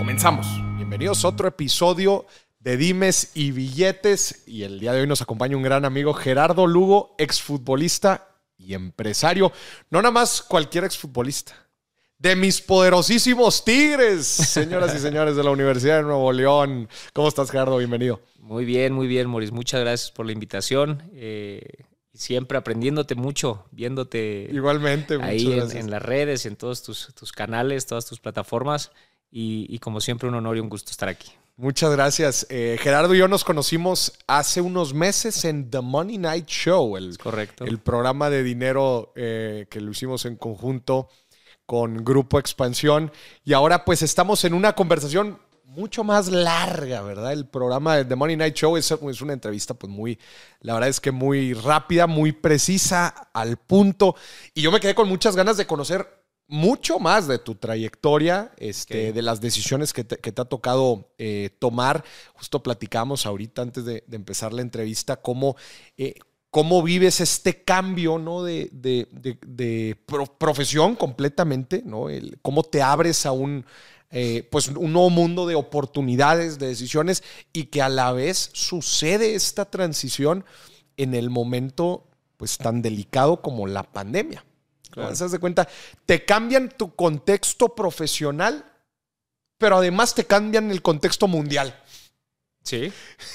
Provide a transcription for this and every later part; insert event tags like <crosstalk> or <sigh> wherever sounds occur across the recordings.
Comenzamos. Bienvenidos a otro episodio de Dimes y Billetes. Y el día de hoy nos acompaña un gran amigo, Gerardo Lugo, exfutbolista y empresario. No nada más cualquier exfutbolista. De mis poderosísimos Tigres, señoras y <laughs> señores de la Universidad de Nuevo León. ¿Cómo estás, Gerardo? Bienvenido. Muy bien, muy bien, Maurice. Muchas gracias por la invitación. Eh, siempre aprendiéndote mucho, viéndote. Igualmente, ahí en, las redes, en todos tus, tus canales, todas tus plataformas y, como siempre un honor y un gusto estar aquí. Muchas gracias. Eh, Gerardo y yo nos conocimos hace unos meses en The Money Night Show, el, Correcto. el programa de dinero eh, que lo hicimos en conjunto con Grupo Expansión. Y ahora pues estamos en una conversación mucho más larga, ¿verdad? El programa de The Money Night Show es, es, una entrevista pues muy, la verdad es que muy rápida, muy precisa, al punto. Y yo me quedé con muchas ganas de conocer mucho más de tu trayectoria, este, de las decisiones que te, ha tocado eh, tomar. Justo platicamos ahorita antes de, empezar la entrevista cómo, eh, cómo vives este cambio ¿no? de, de, profesión completamente, ¿no? cómo te abres a un, eh, pues un nuevo mundo de oportunidades, de decisiones y que a la vez sucede esta transición en el momento pues tan delicado como la pandemia. Claro. ¿Se de cuenta? Te cambian tu contexto profesional, pero además te cambian el contexto mundial. Sí. <laughs>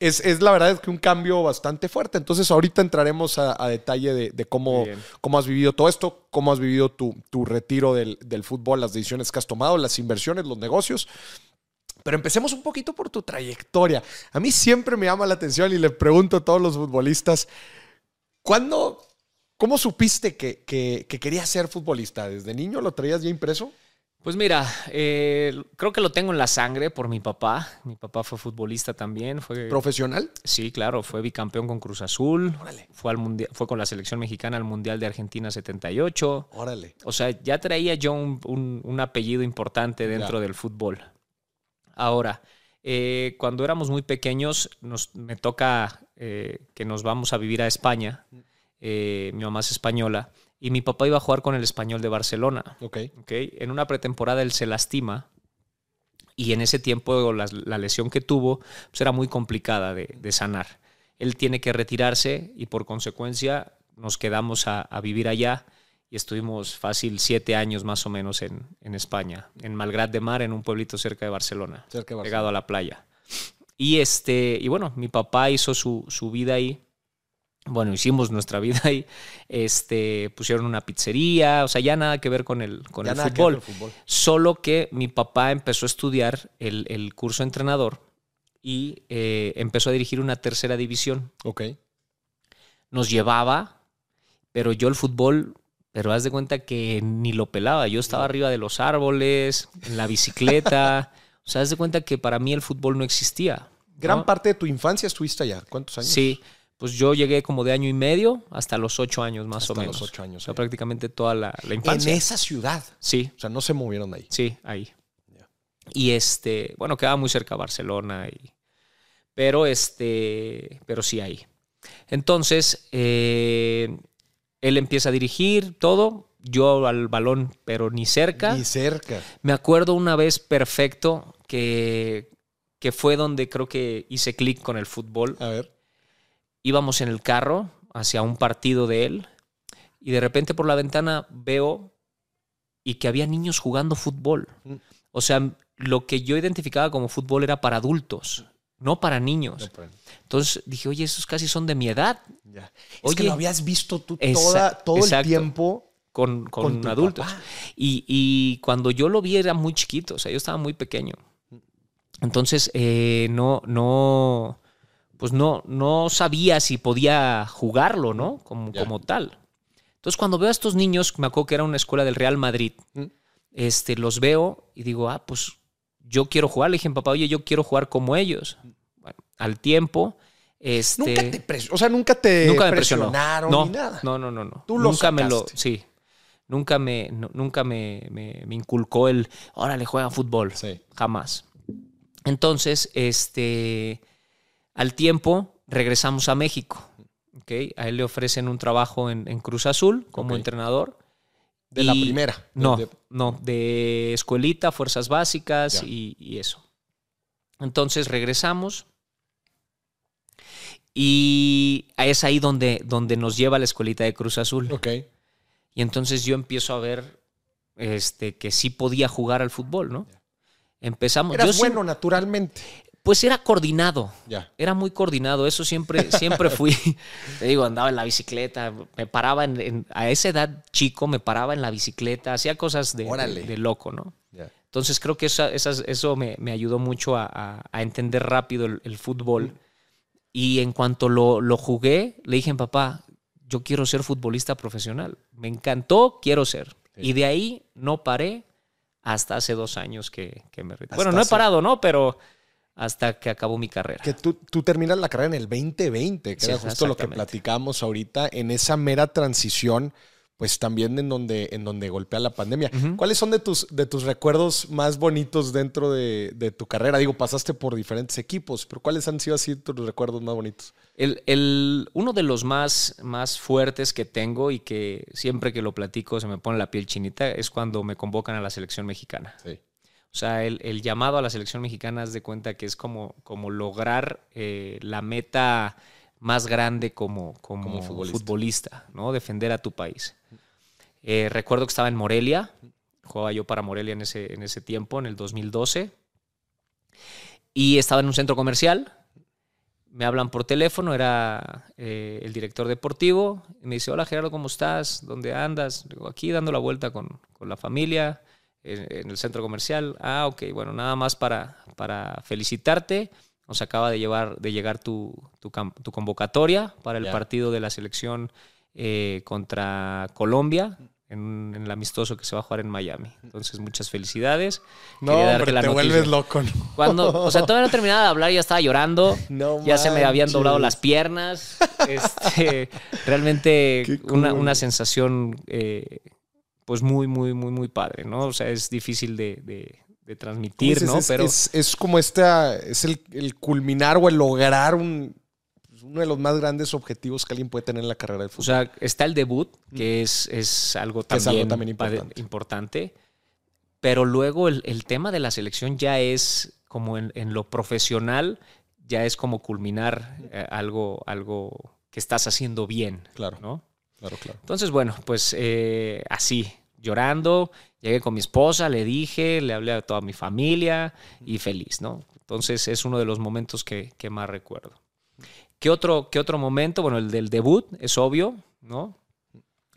Es, es, la verdad es que un cambio bastante fuerte. Entonces, ahorita entraremos a, detalle de, cómo, cómo has vivido todo esto, cómo has vivido tu, retiro del, del, fútbol, las decisiones que has tomado, las inversiones, los negocios. Pero empecemos un poquito por tu trayectoria. A mí siempre me llama la atención y le pregunto a todos los futbolistas, ¿cuándo ¿Cómo supiste que, querías ser futbolista? ¿Desde niño lo traías ya impreso? Pues mira, eh, creo que lo tengo en la sangre por mi papá. Mi papá fue futbolista también. Fue, ¿Profesional? Sí, claro. Fue bicampeón con Cruz Azul. Órale. Fue, al mundial, fue con la selección mexicana al Mundial de Argentina 78. Órale. O sea, ya traía yo un, apellido importante dentro del fútbol. Ahora, eh, cuando éramos muy pequeños, nos, me toca eh, que nos vamos a vivir a España. Eh, mi mamá es española, y mi papá iba a jugar con el español de Barcelona. Ok. okay. En una pretemporada él se lastima y en ese tiempo la, lesión que tuvo pues era muy complicada de, sanar. Él tiene que retirarse y por consecuencia nos quedamos a, vivir allá y estuvimos fácil siete años más o menos en, España, en Malgrat de Mar, en un pueblito cerca de Barcelona, cerca pegado a la playa. Y, este, y bueno, mi papá hizo su, su vida ahí bueno, hicimos nuestra vida ahí, este, pusieron una pizzería, o sea, ya nada que ver con el, con el, fútbol, Solo que mi papá empezó a estudiar el, curso entrenador y eh, empezó a dirigir una tercera división. Ok. Nos llevaba, pero yo el fútbol, pero haz de cuenta que ni lo pelaba. Yo estaba arriba de los árboles, en la bicicleta. <laughs> o sea, haz de cuenta que para mí el fútbol no existía. Gran parte de tu infancia estuviste allá. ¿Cuántos años? Sí pues yo llegué como de año y medio hasta los ocho años más o menos. Los ocho años. O sea, prácticamente toda la, infancia. En esa ciudad. Sí. O sea, no se movieron de ahí. Sí, ahí. Y este, bueno, quedaba muy cerca de Barcelona. Y, pero este, pero sí ahí. Entonces, eh, él empieza a dirigir todo. Yo al balón, pero ni cerca. Ni cerca. Me acuerdo una vez perfecto que, que fue donde creo que hice clic con el fútbol. A ver íbamos en el carro hacia un partido de él y de repente por la ventana veo y que había niños jugando fútbol. Mm. O sea, lo que yo identificaba como fútbol era para adultos, no para niños. Entonces dije, oye, esos casi son de mi edad. es que lo habías visto tú todo el tiempo. Con, con, adultos. Y, y, cuando yo lo vi era muy chiquito, o sea, yo estaba muy pequeño. Mm. Entonces, eh, no, no, pues no, no sabía si podía jugarlo, ¿no? Como, como tal. Entonces, cuando veo a estos niños, me acuerdo que era una escuela del Real Madrid, mm. este, los veo y digo, ah, pues yo quiero jugar. Le dije, papá, oye, yo quiero jugar como ellos. Bueno, al tiempo, este... Nunca te, o sea, nunca te nunca me presionaron No, ni nada. no, no, no, no. Tú lo nunca me lo, sí. Nunca me, no- nunca me, me- me inculcó el, órale, juega fútbol. Sí. Jamás. Entonces, este, al tiempo regresamos a México. ¿ok? A él le ofrecen un trabajo en, en Cruz Azul como entrenador. De la primera. No, de- no, de escuelita, fuerzas básicas y, y eso. Entonces regresamos y es ahí donde, donde nos lleva la escuelita de Cruz Azul. Ok. Y entonces yo empiezo a ver este, que sí podía jugar al fútbol, ¿no? Empezamos. Eras yo sí- bueno naturalmente. Pues era coordinado. Era muy coordinado, eso siempre, siempre fui. <laughs> Te digo, andaba en la bicicleta, me paraba en, en- a esa edad chico, me paraba en la bicicleta, hacía cosas de, de- de loco, ¿no? Entonces creo que esa- esas- eso me, me ayudó mucho a, a- a entender rápido el, el fútbol. Y en cuanto lo, lo jugué, le dije, papá, yo quiero ser futbolista profesional. Me encantó, quiero ser. Sí. Y de ahí no paré hasta hace dos años que, que me retiré. Bueno, no he parado, ¿no? Pero hasta que acabó mi carrera. Que tú, tú terminas la carrera en el 2020, que Sí, era justo lo que platicamos ahorita, en esa mera transición, pues también en donde, en donde golpea la pandemia. ¿Cuáles son de tus, de tus recuerdos más bonitos dentro de, de tu carrera? Digo, pasaste por diferentes equipos, pero ¿cuáles han sido así tus recuerdos más bonitos? El, el- uno de los más, más fuertes que tengo y que siempre que lo platico se me pone la piel chinita es cuando me convocan a la selección mexicana. Sí. O sea, el, el llamado a la selección mexicana es de cuenta que es como, como lograr eh, la meta más grande como, como, Como futbolista. futbolista. ¿no? Defender a tu país. Eh, recuerdo que estaba en Morelia, jugaba yo para Morelia en ese, en ese tiempo, en el 2012, y estaba en un centro comercial. Me hablan por teléfono, era eh, el director deportivo, y me dice, hola Gerardo, ¿cómo estás? ¿Dónde andas? Digo, aquí dando la vuelta con, con la familia en, en el centro comercial. Ah, ok, bueno, nada más para, para felicitarte. Nos acaba de, llevar, de llegar tu, tu, tu convocatoria para el partido de la selección eh, contra Colombia en, en el amistoso que se va a jugar en Miami. Entonces, muchas felicidades. No, hombre, la te noticia. vuelves loco. ¿no? Cuando, o sea, todavía no terminaba de hablar, ya estaba llorando. <laughs> No ya se me habían doblado las piernas. <laughs> Este, realmente una, una sensación, eh, pues muy, muy, muy, muy padre, ¿no? O sea, es difícil de, de- de transmitir, Dices, ¿no? Es, Pero es, es como esta, es el, el culminar o el lograr un, pues, uno de los más grandes objetivos que alguien puede tener en la carrera de O fútbol. sea, está el debut, que es, es algo es también, algo también padre- importante. importante. Pero luego el, el tema de la selección ya es como en, en lo profesional, ya es como culminar eh, algo, algo que estás haciendo bien, Claro. ¿no? claro, claro. Entonces, bueno, pues eh, así, llorando, llegué con mi esposa, le dije, le hablé a toda mi familia y feliz, ¿no? Entonces es uno de los momentos que, que más recuerdo. ¿Qué otro, ¿Qué otro momento? Bueno, el del debut, es obvio, ¿no?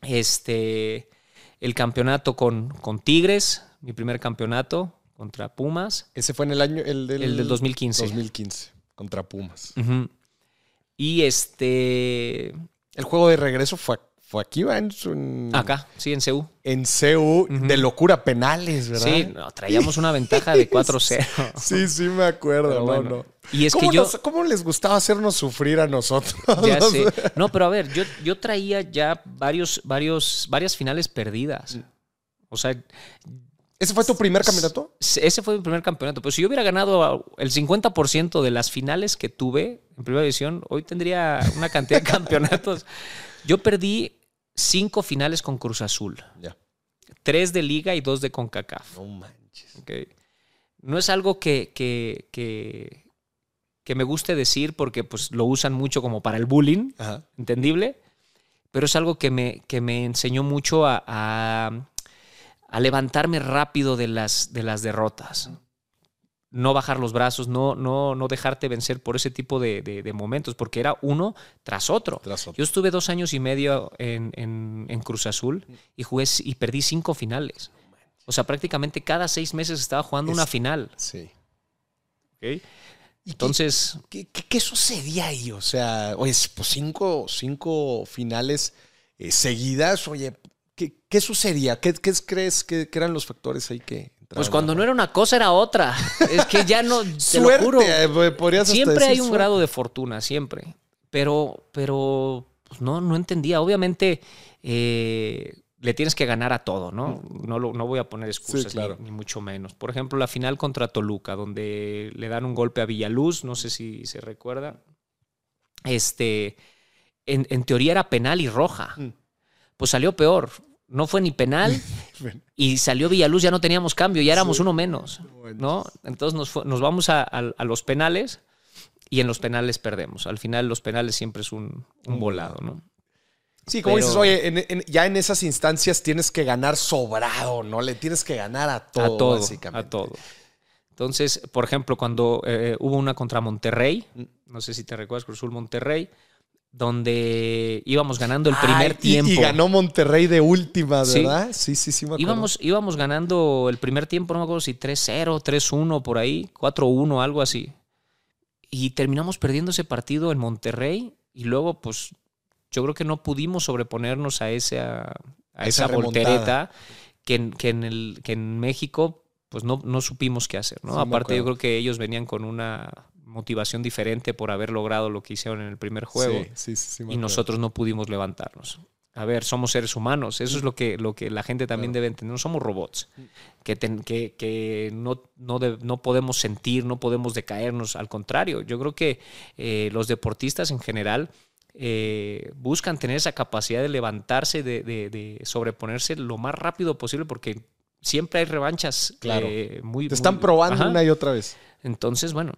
Este, el campeonato con, con Tigres, mi primer campeonato contra Pumas. Ese fue en el año, el del, El del 2015. 2015, contra Pumas. Y este, El juego de regreso fue, fue aquí, ¿va? En, acá, sí, en CEU. en CEU, de locura penales, ¿verdad? Sí, no, traíamos una ventaja de 4-0. <laughs> Sí, sí, me acuerdo. Pero no, bueno. no. Y es que ¿Cómo, yo. nos- cómo les gustaba hacernos sufrir a nosotros? Ya <laughs> sé. No, pero a ver, yo, yo traía ya varios, varios, varias finales perdidas. O sea, ¿Ese fue tu primer campeonato? ese fue mi primer campeonato. Pero si yo hubiera ganado el 50% de las finales que tuve en primera división, hoy tendría una cantidad de <laughs> campeonatos. Yo perdí cinco finales con Cruz Azul. Ya. Tres de Liga y dos de CONCACAF. No manches. ¿ok? No es algo que, que, que, que me guste decir porque pues, lo usan mucho como para el bullying, Ajá. entendible, pero es algo que me, que me enseñó mucho a, a- a levantarme rápido de las, de las derrotas. No bajar los brazos, no, no, no dejarte vencer por ese tipo de, de- de momentos, porque era uno tras otro. Tras otro. Yo estuve dos años y medio en, en- en Cruz Azul y jugué y perdí cinco finales. O sea, prácticamente cada seis meses estaba jugando Es- una final. Sí. ¿ok? ¿Y Entonces, qué, qué- qué sucedía ahí? O sea, oye, pues cinco, cinco finales eh, seguidas, oye, ¿Qué, qué sucedía? ¿Qué, qué crees que, que, eran los factores ahí que... Pues cuando no era una cosa era otra. <laughs> Es que ya no... Te Suerte, lo juro. eh, hasta Siempre hay un suerte. grado de fortuna, siempre. Pero, pero pues no, no entendía. Obviamente eh, le tienes que ganar a todo, ¿no? No, lo- no voy a poner excusas, Sí, claro. ni, ni mucho menos. Por ejemplo, la final contra Toluca, donde le dan un golpe a Villaluz, no sé si se recuerda. Este, en, en teoría era penal y roja. Mm. Pues salió peor. No fue ni penal <laughs> y salió Villaluz, ya no teníamos cambio, ya éramos Sí. uno menos. ¿no? Entonces nos, nos vamos a, a- a los penales y en los penales perdemos. Al final los penales siempre es un, un volado, ¿no? Sí, como Pero- dices, oye, en- en- ya en esas instancias tienes que ganar sobrado, ¿no? Le tienes que ganar a todo, a todo, básicamente. a todo. Entonces, por ejemplo, cuando eh, hubo una contra Monterrey, Mm. no sé si te recuerdas, Cruz Azul Monterrey, donde íbamos ganando el primer Ay, y- tiempo. Y, ganó Monterrey de última, Sí. ¿verdad? Sí, sí, sí, me acuerdo. Íbamos, íbamos ganando el primer tiempo, no me acuerdo si 3-0, 3-1 por ahí, 4-1, algo así. Y terminamos perdiendo ese partido en Monterrey y luego, pues, yo creo que no pudimos sobreponernos a esa, a Esa voltereta que en, que en, el, que en México, pues, no, no supimos qué hacer, ¿no? Sí, Aparte, yo creo que ellos venían con una motivación diferente por haber logrado lo que hicieron en el primer juego Sí, sí, sí, y nosotros no pudimos levantarnos. A ver, somos seres humanos. Eso es lo que, lo que la gente también Claro. debe entender. No somos robots. Que, ten- que, que no, no, de- no podemos sentir, no podemos decaernos. Al contrario, yo creo que eh, los deportistas en general eh, buscan tener esa capacidad de levantarse, de, de- de sobreponerse lo más rápido posible, porque siempre hay revanchas Claro. eh, muy... Te están muy- probando Ajá. una y otra vez. Entonces, bueno.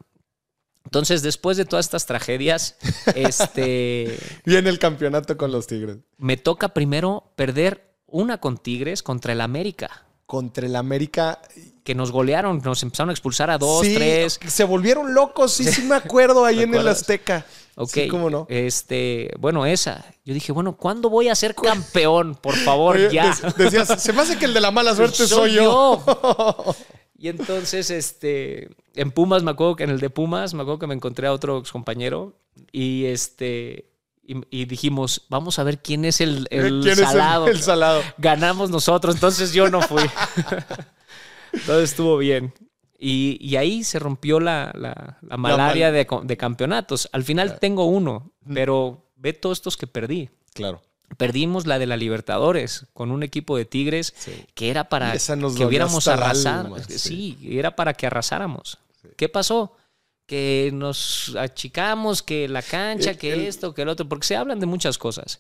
Entonces, después de todas estas tragedias, <laughs> este... Viene el campeonato con los Tigres. me toca primero perder una con Tigres contra el América, Contra el América. que nos golearon, nos empezaron a expulsar a dos, Sí, tres. Se volvieron locos, sí, sí me acuerdo ahí <laughs> ¿Te en el? Azteca. Ok, Sí, cómo no. Este, bueno, esa. Yo dije, bueno, ¿cuándo voy a ser campeón? Por favor, Oye, ya. de- decías, se me hace que el de la mala suerte soy, yo. <laughs> Y entonces, este, en Pumas, me acuerdo que en el de Pumas, me acuerdo que me encontré a otro compañero y este, y, y dijimos, vamos a ver quién es el, el <laughs> ¿Quién salado. es el, el salado? ganamos nosotros, entonces yo no fui. <laughs> entonces estuvo bien. Y, y ahí se rompió la, la- la malaria mal- de, co- de campeonatos. Al final tengo uno, pero ve todos estos que perdí. Claro. Perdimos la de la Libertadores con un equipo de Tigres Sí. que era para que hubiéramos arrasado. alma, sí. sí. era para que arrasáramos. ¿Qué pasó? Que nos achicamos, que la cancha, El- que el- esto, que el otro, porque se hablan de muchas cosas.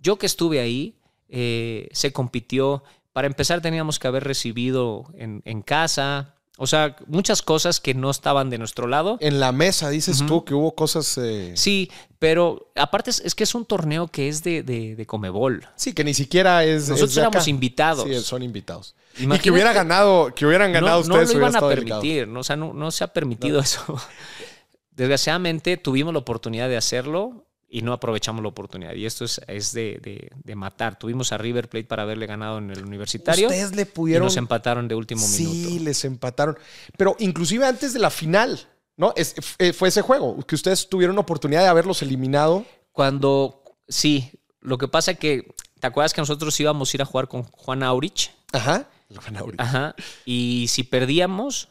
Yo que estuve ahí, eh, se compitió. Para empezar, teníamos que haber recibido en, en casa. O sea, muchas cosas que no estaban de nuestro lado. En la mesa dices tú que hubo cosas. eh, Sí, pero aparte es, es que es un torneo que es de, de, de Comebol. sí, que ni siquiera es. es Nosotros acá. éramos invitados. Sí, son invitados. y que hubiera ganado, que hubieran ganado no, no ustedes. lo iban a permitir, ¿no? o sea, no, no se ha permitido eso. <laughs> Desgraciadamente tuvimos la oportunidad de hacerlo y no aprovechamos la oportunidad. Y esto es, es de, de- de matar. Tuvimos a River Plate para haberle ganado en el universitario Ustedes le y pudieron. nos empataron de último sí, minuto. les empataron. Pero inclusive antes de la final, ¿no? Es- eh, fue ese juego, que ustedes tuvieron oportunidad de haberlos eliminado. Cuando, sí, lo que pasa que, ¿te acuerdas que nosotros íbamos a ir a jugar con Juan Aurich? Ajá. Lo van a abrir. Ajá. Y si perdíamos,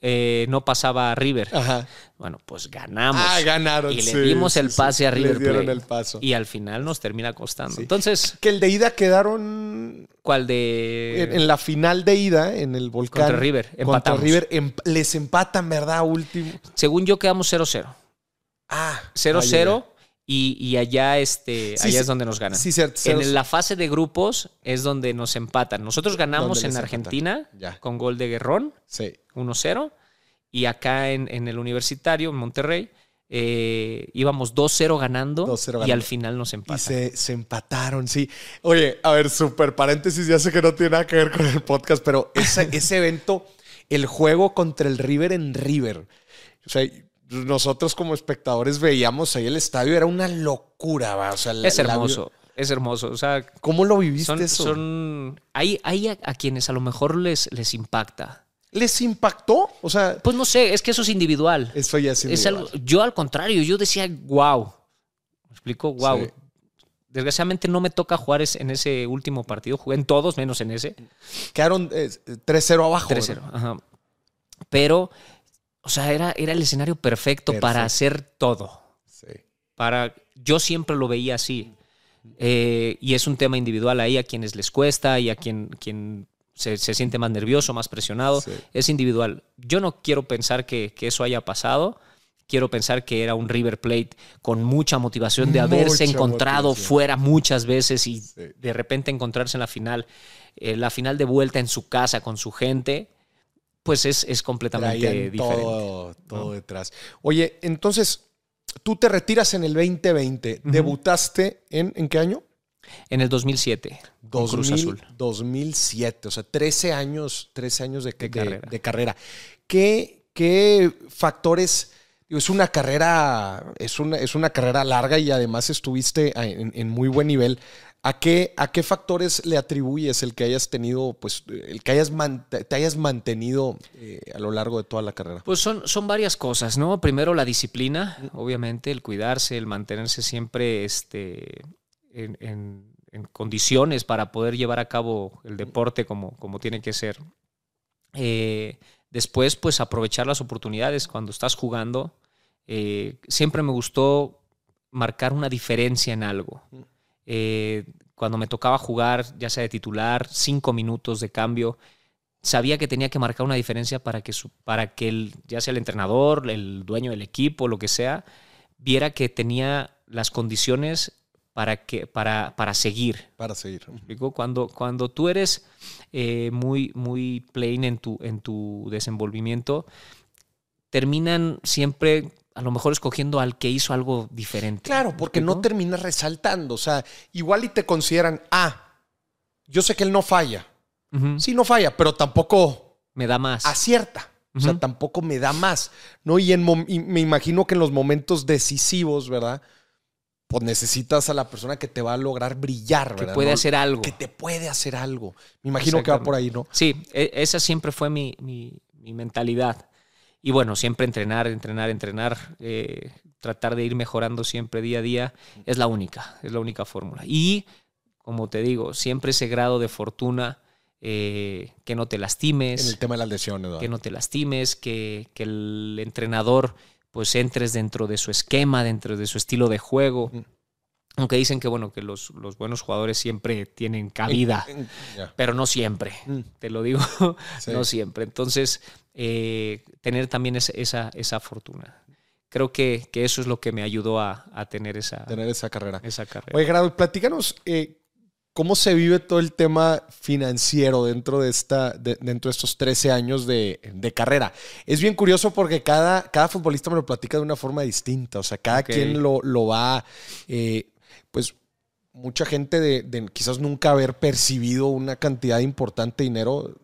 eh, no pasaba a River. Ajá. Bueno, pues ganamos. Ah, ganaron. Y le sí, dimos el sí. pase a River dieron Plate. el paso. Y al final nos termina costando. Entonces, Que el de ida quedaron ¿cuál de...? en, en la final de ida, en el volcán. Contra River, Contra empatamos. River. em- les empatan, ¿verdad? Último. Según yo quedamos 0-0. Ah. 0-0 y, y allá, este, Sí, allá es donde nos ganan. Sí, cierto. cero- en la fase de grupos es donde nos empatan. Nosotros ganamos en Argentina con gol de Guerrón, Sí. 1-0. Y acá en, en el universitario, en Monterrey, eh, íbamos 2-0 ganando, 2-0 y ganando. al final nos Y empatan. se, se empataron, sí. Oye, a ver, súper paréntesis, ya sé que no tiene nada que ver con el podcast, pero ese, ese evento, el juego contra el River en River. O sea, nosotros como espectadores veíamos ahí el estadio, era una locura, ¿va? O sea, la- Es la- hermoso, es hermoso. O sea, ¿Cómo lo viviste son, eso? son- hay, hay a, a quienes a lo mejor les, les impacta. ¿Les impactó? O sea, Pues no sé, es que eso es individual. eso ya es Es individual. algo, yo al contrario, yo decía, wow. ¿Me explico? Wow. Sí. desgraciadamente no me toca jugar en ese último partido. Jugué en todos, menos en ese. Quedaron 3-0 abajo. 3-0, ajá. Pero, o sea, era, era el escenario perfecto, para hacer todo. Sí. Para, yo siempre lo veía así. Eh, y es un tema individual ahí a quienes les cuesta y a quien, quien se, siente más nervioso, más presionado. Es individual. Yo no quiero pensar que, que eso haya pasado quiero pensar que era un River Plate con mucha motivación de haberse encontrado fuera muchas veces y de repente encontrarse en la final, eh, la final de vuelta en su casa con su gente, pues es, es completamente diferente. Todo, todo detrás. Oye, entonces, tú te retiras en el 2020, ¿debutaste en, en qué año? En el 2007. Cruz Azul. 2007, o sea, 13 años, 13 años de, carrera. de carrera. ¿Qué, ¿Qué factores es una carrera, es una, es una carrera larga y además estuviste en, muy buen nivel. ¿A qué, ¿A qué factores le atribuyes el que hayas tenido, pues, el que hayas te hayas mantenido eh, a lo largo de toda la carrera? Pues son, son varias cosas, ¿no? Primero la disciplina, obviamente, el cuidarse, el mantenerse siempre este, en, condiciones para poder llevar a cabo el deporte como, como tiene que ser. Eh, después, pues aprovechar las oportunidades cuando estás jugando, eh, siempre me gustó marcar una diferencia en algo. Eh, cuando me tocaba jugar, ya sea de titular, cinco minutos de cambio, sabía que tenía que marcar una diferencia para que, para que el, ya sea el entrenador, el dueño del equipo, lo que sea, viera que tenía las condiciones para, que, para, para seguir. Para seguir. Cuando, cuando tú eres eh, muy, muy plain en tu, en tu desenvolvimiento, terminan siempre a lo mejor escogiendo al que hizo algo diferente. Claro, porque no termina resaltando. O sea, igual y te consideran, ah, yo sé que él no falla. Sí, no falla, pero tampoco me da más. Acierta. O sea, tampoco me da más. ¿no? Y, en me imagino que en los momentos decisivos, ¿verdad? Pues necesitas a la persona que te va a lograr brillar, ¿verdad? Que puede hacer algo. Que te puede hacer algo. Me imagino que va por ahí, ¿no? Sí, e, esa siempre fue mi, mi, mi mentalidad. Y bueno, siempre entrenar, entrenar, entrenar, eh, tratar de ir mejorando siempre día a día, es la única, es la única fórmula. Y, como te digo, siempre ese grado de fortuna, eh, que no te lastimes. En el tema de las lesiones, Que no te lastimes, que, que, el entrenador pues entres dentro de su esquema, dentro de su estilo de juego. Aunque dicen que bueno, que los, los buenos jugadores siempre tienen cabida, <laughs> pero no siempre. Mm. Te lo digo, <laughs> no siempre. Entonces, eh, tener también esa, esa, fortuna. Creo que, que, eso es lo que me ayudó a, a, tener esa, tener esa carrera. Esa carrera. Oye, Gerardo, platícanos eh, cómo se vive todo el tema financiero dentro de, esta, dentro de estos 13 años de, de, carrera. Es bien curioso porque cada, cada futbolista me lo platica de una forma distinta. O sea, cada quien lo, lo va, eh, pues mucha gente de, de, quizás nunca haber percibido una cantidad importante de dinero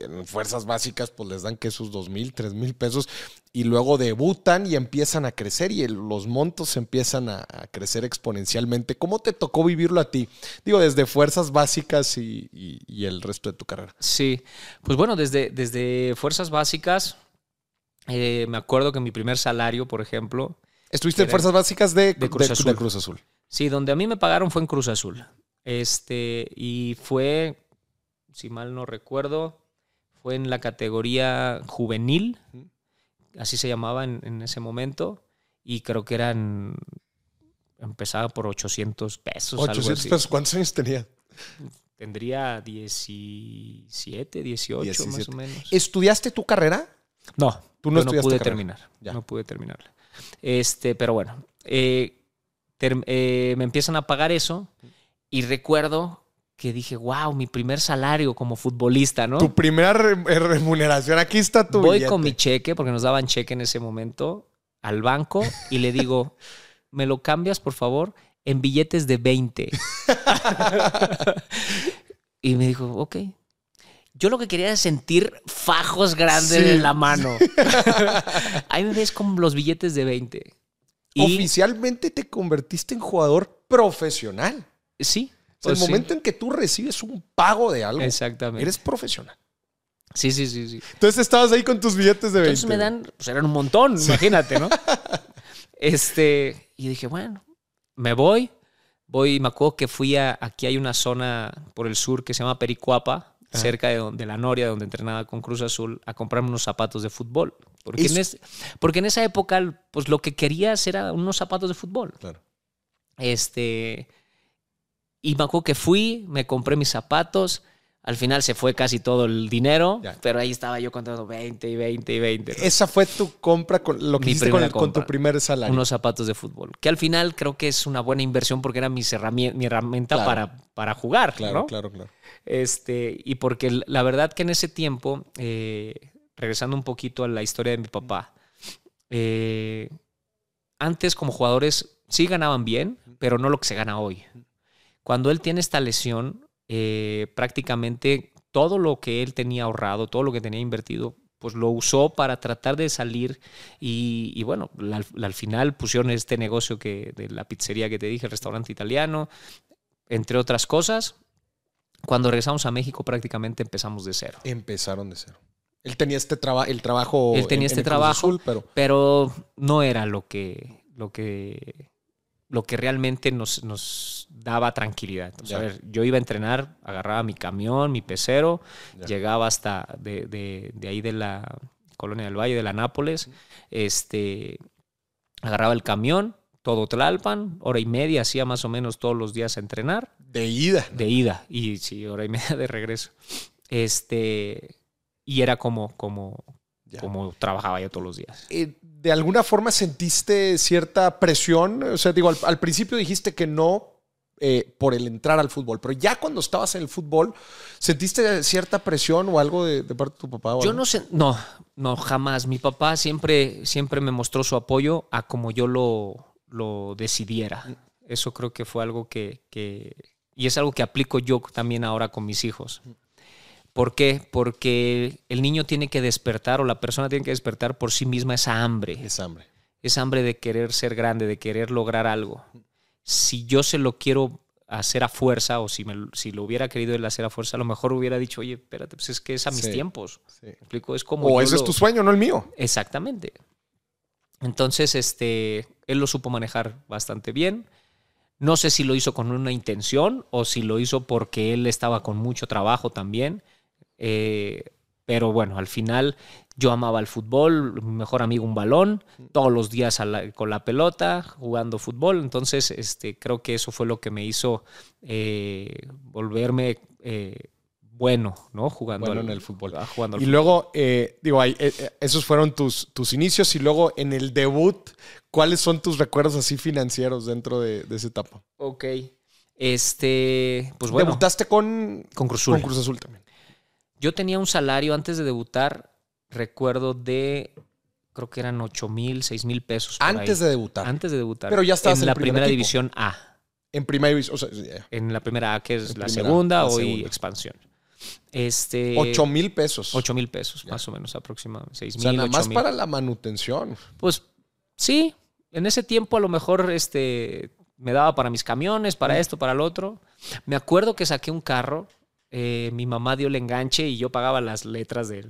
en fuerzas básicas pues les dan que sus dos mil, tres mil pesos y luego debutan y empiezan a crecer y los montos empiezan a, crecer exponencialmente. ¿Cómo te tocó vivirlo a ti? Digo, desde fuerzas básicas y, el resto de tu carrera. Sí, pues bueno, desde, desde fuerzas básicas, eh, me acuerdo que mi primer salario, por ejemplo... ¿Estuviste en fuerzas básicas de, Cruz, Azul. de Cruz Azul? Sí, donde a mí me pagaron fue en Cruz Azul. Este, y fue, si mal no recuerdo, fue en la categoría juvenil, así se llamaba en, ese momento, y creo que eran, empezaba por 800 pesos. 800 pesos, ¿cuántos años tenía? Tendría 17, 18 más o menos. ¿Estudiaste tu carrera? No, tú no, no pude terminar. No pude terminarla. Este, pero bueno, eh, eh, me empiezan a pagar eso y recuerdo que dije, wow, mi primer salario como futbolista, ¿no? Tu primera eh, remuneración, aquí está tu Voy con mi cheque, porque nos daban cheque en ese momento, al banco y le digo, ¿me lo cambias, por favor? En billetes de 20. y me dijo, ok. Yo lo que quería era sentir fajos grandes en la mano. Ahí me ves con los billetes de 20. Oficialmente te convertiste en jugador profesional. Sí, el pues momento en que tú recibes un pago de algo, eres profesional. Sí, sí, sí, sí. Entonces estabas ahí con tus billetes de 20. Entonces me dan, pues eran un montón, imagínate, ¿no? <laughs> este, y dije, bueno, me voy, voy, me acuerdo que fui a, aquí hay una zona por el sur que se llama Pericuapa, cerca de, donde, la Noria, donde entrenaba con Cruz Azul, a comprarme unos zapatos de fútbol. Porque, en, porque en esa época, pues lo que querías era unos zapatos de fútbol. Claro. Este, y me acuerdo que fui, me compré mis zapatos. Al final se fue casi todo el dinero, pero ahí estaba yo contando 20 y 20 y 20. Esa fue tu compra, con, lo que hiciste con, tu primer salario. Unos zapatos de fútbol. Que al final creo que es una buena inversión porque era mi herramienta para, para jugar. Claro, claro, claro. Este, y porque la verdad que en ese tiempo, eh, regresando un poquito a la historia de mi papá, eh, antes como jugadores sí ganaban bien, pero no lo que se gana hoy. Cuando él tiene esta lesión, eh, prácticamente todo lo que él tenía ahorrado, todo lo que tenía invertido, pues lo usó para tratar de salir y, bueno, al, final pusieron este negocio que, de la pizzería que te dije, el restaurante italiano, entre otras cosas. Cuando regresamos a México prácticamente empezamos de cero. Empezaron de cero. Él tenía este el trabajo. Él tenía este trabajo, pero... pero no era lo que, lo que lo que realmente nos, nos daba tranquilidad. yo iba a entrenar, agarraba mi camión, mi pecero, llegaba hasta de, ahí de la colonia del Valle, de la Nápoles, este, agarraba el camión, todo Tlalpan, hora y media, hacía más o menos todos los días a entrenar. De ida. De ida, y sí, hora y <laughs> media de regreso. Este, y era como, como, como trabajaba yo todos los días. Eh, ¿De alguna forma sentiste cierta presión? O sea, digo, al, principio dijiste que no eh, por el entrar al fútbol, pero ya cuando estabas en el fútbol, ¿sentiste cierta presión o algo de, parte de tu papá? yo no sé, no, no, jamás. Mi papá siempre, siempre me mostró su apoyo a como yo lo, lo decidiera. Eso creo que fue algo que, que, y es algo que aplico yo también ahora con mis hijos. ¿Por qué? Porque el niño tiene que despertar o la persona tiene que despertar por sí misma esa hambre. Esa hambre. Esa hambre de querer ser grande, de querer lograr algo. Si yo se lo quiero hacer a fuerza o si, si lo hubiera querido él hacer a fuerza, a lo mejor hubiera dicho, oye, espérate, pues es que es a mis tiempos. explico? Es como o ese es tu sueño, no el mío. Exactamente. Entonces, este, él lo supo manejar bastante bien. No sé si lo hizo con una intención o si lo hizo porque él estaba con mucho trabajo también. Eh, pero bueno, al final yo amaba el fútbol, mi mejor amigo un balón, todos los días con la pelota, jugando fútbol. Entonces, este, creo que eso fue lo que me hizo eh, volverme eh, bueno, ¿no? Jugando en el fútbol. Ah, y luego, digo, esos fueron tus, tus inicios y luego en el debut, ¿cuáles son tus recuerdos así financieros dentro de, de esa etapa? Ok. Este, pues bueno. Debutaste con, con Cruz Azul. Con Cruz Azul también. Yo tenía un salario antes de debutar, recuerdo de, creo que eran 8 mil, 6 mil pesos. antes de debutar. Antes de debutar. Pero ya estabas en, la primera división A. En primera división, o sea, En la primera A, que es la segunda, hoy expansión. Este, 8 mil pesos. 8 mil pesos, más o menos, aproximadamente. 6 mil. O sea, nada más para la manutención. Pues sí, en ese tiempo a lo mejor este, me daba para mis camiones, para esto, para lo otro. Me acuerdo que saqué un carro eh, mi mamá dio el enganche y yo pagaba las letras de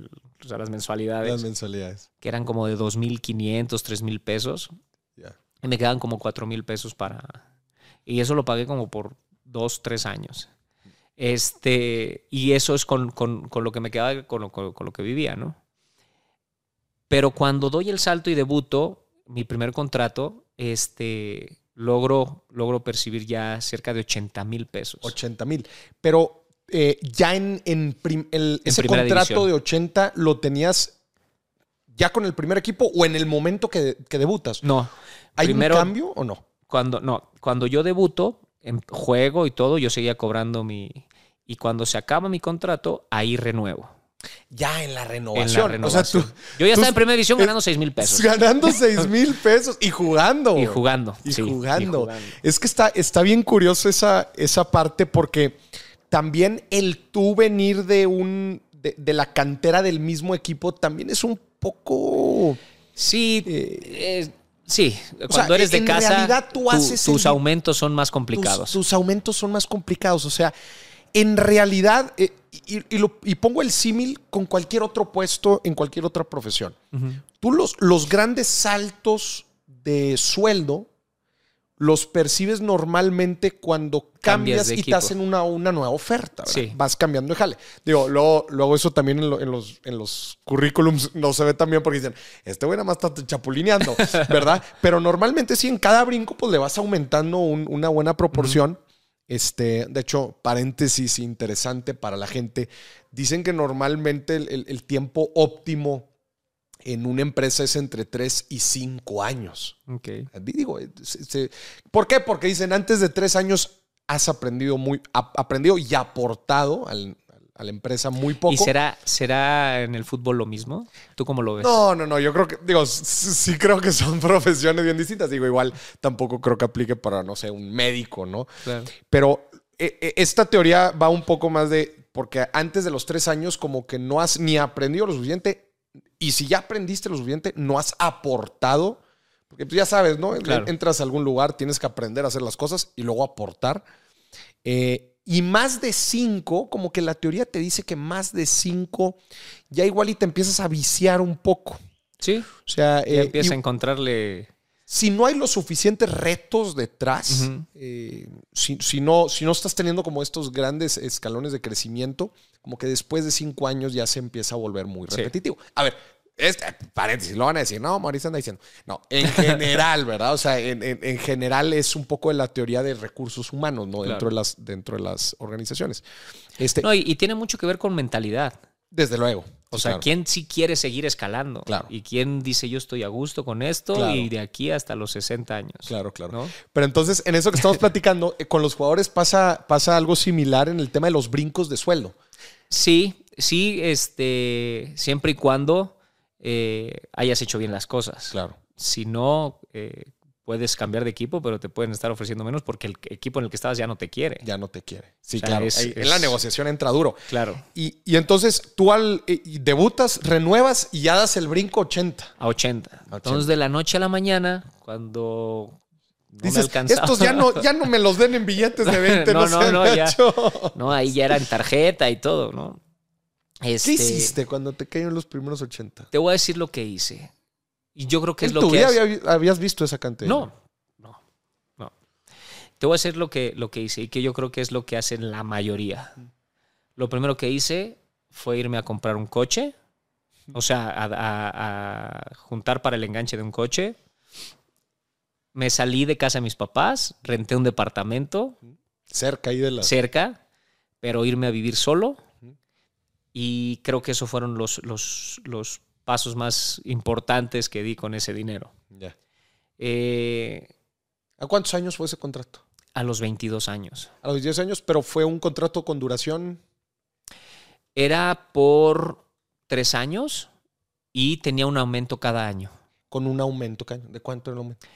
las mensualidades. Las mensualidades. Que eran como de 2.500, 3.000 pesos. Y me quedaban como 4.000 pesos para... Y eso lo pagué como por dos, tres años. Este, y eso es con, lo que me quedaba, con lo, con lo, que vivía, ¿no? Pero cuando doy el salto y debuto, mi primer contrato, este, logro, logro percibir ya cerca de 80 mil pesos. 80 mil. Pero eh, ya en, ese contrato de 80 lo tenías ya con el primer equipo o en el momento que, debutas? No. ¿Hay un cambio o no? Cuando, no, cuando yo debuto, en juego y todo, yo seguía cobrando mi... Y cuando se acaba mi contrato, ahí renuevo. Ya en la renovación. O sea, yo ya estaba en primera división ganando 6 mil pesos. <laughs> Ganando 6 <laughs> mil pesos y jugando. Y jugando. Y, jugando. Es que está, está bien curioso esa, esa parte porque también el tú venir de un de, la cantera del mismo equipo también es un poco. Sí, eh, sí. Cuando eres de casa, tú haces tus aumentos son más complicados. Tus, aumentos son más complicados. O sea, en realidad, eh, y, pongo el símil con cualquier otro puesto en cualquier otra profesión. Tú los, los grandes saltos de sueldo los percibes normalmente cuando cambias, y te hacen una, una nueva oferta. Vas cambiando de jale. Digo, luego, luego eso también en, los, en los currículums no se ve también porque dicen, este güey nada más está chapulineando, <laughs> ¿verdad? Pero normalmente sí, en cada brinco pues le vas aumentando una buena proporción. Este, de hecho, paréntesis interesante para la gente. Dicen que normalmente el tiempo óptimo en una empresa es entre 3 y 5 años. Ok. Digo, ¿por qué? Porque dicen, antes de 3 años has aprendido muy, aprendido y aportado a la empresa muy poco. ¿Y será, será en el fútbol lo mismo? ¿Tú cómo lo ves? No, no, no. Yo creo que, digo, sí creo que son <laughs> profesiones bien distintas. Digo, igual tampoco creo que aplique para, no sé, un médico, ¿no? Claro. Pero e, e, esta teoría va un poco más de, porque antes de los tres años como que no has ni aprendido lo suficiente y si ya aprendiste lo suficiente, no has aportado, porque tú ya sabes, ¿no? Entras a algún lugar, tienes que aprender a hacer las cosas y luego aportar. Eh, y más de cinco, como que la teoría te dice que más de cinco, ya igual y te empiezas a viciar un poco. Sí. O sea, ya eh, empieza a encontrarle si no hay los suficientes retos detrás, eh, si, no, si no estás teniendo como estos grandes escalones de crecimiento, como que después de cinco años ya se empieza a volver muy repetitivo. A ver, este, paréntesis, lo van a decir, no, Marisa anda diciendo. No, en <laughs> general, ¿verdad? O sea, en, general es un poco de la teoría de recursos humanos, ¿no? Dentro, de, las, dentro de las organizaciones. Este, no, y tiene mucho que ver con mentalidad. Desde luego. O sea, ¿quién sí quiere seguir escalando? Claro. Y quién dice yo estoy a gusto con esto y de aquí hasta los 60 años. Claro, claro. Pero entonces, en eso que estamos <laughs> platicando, eh, con los jugadores pasa, pasa algo similar en el tema de los brincos de sueldo. Sí, sí, este, siempre y cuando eh, hayas hecho bien las cosas. Claro. Si no, eh, puedes cambiar de equipo, pero te pueden estar ofreciendo menos porque el equipo en el que estabas ya no te quiere. Ya no te quiere. Sí, claro. en la negociación entra duro. Claro. Y, entonces tú al, eh, debutas, renuevas y ya das el brinco 80. A 80. Entonces de la noche a la mañana, cuando no Dices, estos ya no, ya no me los den en billetes de 20, <laughs> no, no, no, ya, no, ahí ya era en tarjeta y todo, ¿no? Este, ¿Qué hiciste cuando te cayeron los primeros 80? Te voy a decir lo que hice. Y yo creo que es lo que. Vida habías visto esa cantidad? No, no, no. Te voy a decir lo que, lo que hice y que yo creo que es lo que hacen la mayoría. Lo primero que hice fue irme a comprar un coche, o sea, a, juntar para el enganche de un coche. Me salí de casa de mis papás, renté un departamento. Cerca ahí de la. Cerca, pero irme a vivir solo. Y creo que esos fueron los, los, los pasos más importantes que di con ese dinero. Ya. Eh, ¿A cuántos años fue ese contrato? A los 22 años. A los 22 años, pero fue un contrato con duración. Era por tres años y tenía un aumento cada año. Con un aumento cada año. ¿De cuánto era el aumento?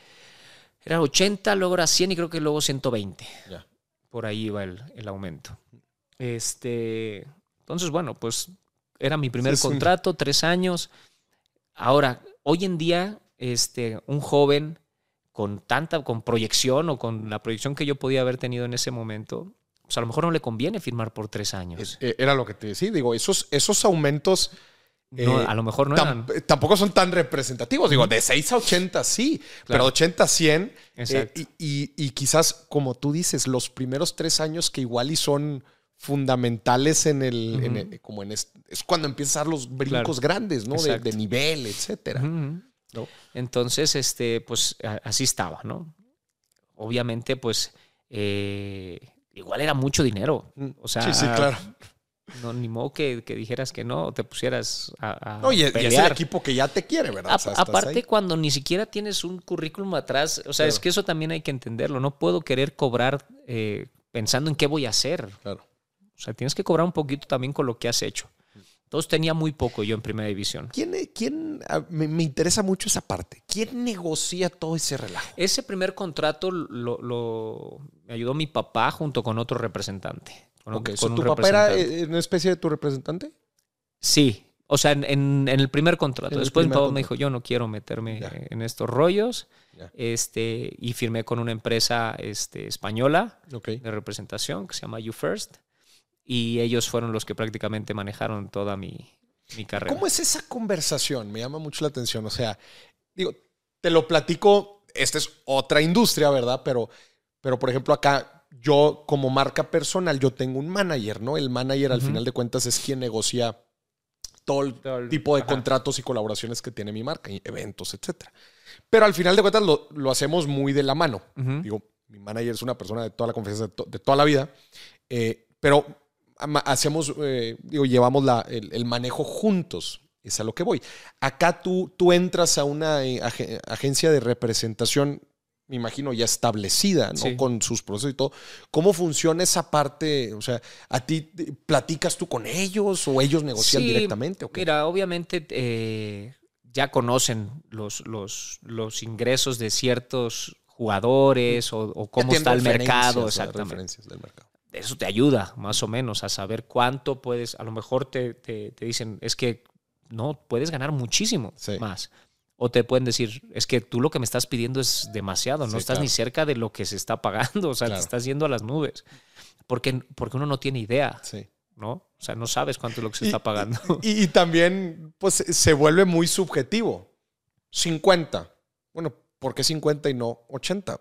Era 80, luego era 100 y creo que luego 120. Ya. Por ahí iba el, el aumento. Este, entonces, bueno, pues era mi primer contrato, tres años. Ahora, hoy en día, este, un joven con tanta, con proyección o con la proyección que yo podía haber tenido en ese momento, pues a lo mejor no le conviene firmar por tres años. Eh, era lo que te decía, digo, esos, esos aumentos... No, eh, a lo mejor no eran. Tampoco son tan representativos. Digo, de 6 a 80 sí, pero 80 a 100. Eh, y, y, quizás, como tú dices, los primeros tres años que igual y son fundamentales en el, como en es, cuando dar los brincos grandes, ¿no? De, nivel, etcétera. Entonces, este, pues así estaba, ¿no? Obviamente, pues eh, igual era mucho dinero. Mm. O sea, sí, sí, claro. No, ni modo que, dijeras que no, te pusieras a, no, y, es el equipo que ya te quiere, ¿verdad? aparte, cuando ni siquiera tienes un currículum atrás, o sea, es que eso también hay que entenderlo. No puedo querer cobrar eh, pensando en qué voy a hacer. Claro. O sea, tienes que cobrar un poquito también con lo que has hecho. Entonces tenía muy poco yo en primera división. ¿Quién, quién me, interesa mucho esa parte? ¿Quién negocia todo ese relajo? Ese primer contrato lo, me ayudó mi papá junto con otro representante. Con, ¿Tu papá era eh, una especie de tu representante? Sí, o sea, en, el primer contrato. Después mi papá me dijo, yo no quiero meterme en estos rollos. Este, y firmé con una empresa este, española de representación que se llama You First y ellos fueron los que prácticamente manejaron toda mi, carrera. ¿Cómo es esa conversación? Me llama mucho la atención. O sea, digo, te lo platico esta es otra industria, ¿verdad? Pero, pero por ejemplo, acá yo como marca personal, yo tengo un manager, ¿no? El manager al final de cuentas es quien negocia todo el, tipo de contratos y colaboraciones que tiene mi marca, eventos, etc. Pero al final de cuentas lo, hacemos muy de la mano. Digo, mi manager es una persona de toda la confianza de, toda la vida, eh, pero hacemos, eh, digo, llevamos la, el, manejo juntos. Es a lo que voy. Acá tú, tú entras a una eh, agencia de representación me imagino, ya establecida, ¿no? Con sus procesos y todo. ¿Cómo funciona esa parte? O sea, ¿a ti platicas tú con ellos o ellos negocian directamente? Mira, obviamente eh, ya conocen los, los, los ingresos de ciertos jugadores o, cómo está el mercado, exactamente. Del mercado. Eso te ayuda más o menos a saber cuánto puedes, a lo mejor te, te, dicen, es que no, puedes ganar muchísimo más. O te pueden decir, es que tú lo que me estás pidiendo es demasiado, no estás ni cerca de lo que se está pagando, <laughs> o sea, te estás yendo a las nubes. Porque, porque uno no tiene idea. ¿no? O sea, no sabes cuánto es lo que se está pagando. Y, también, pues, se vuelve muy subjetivo. 50. Bueno, ¿por qué 50 y no 80?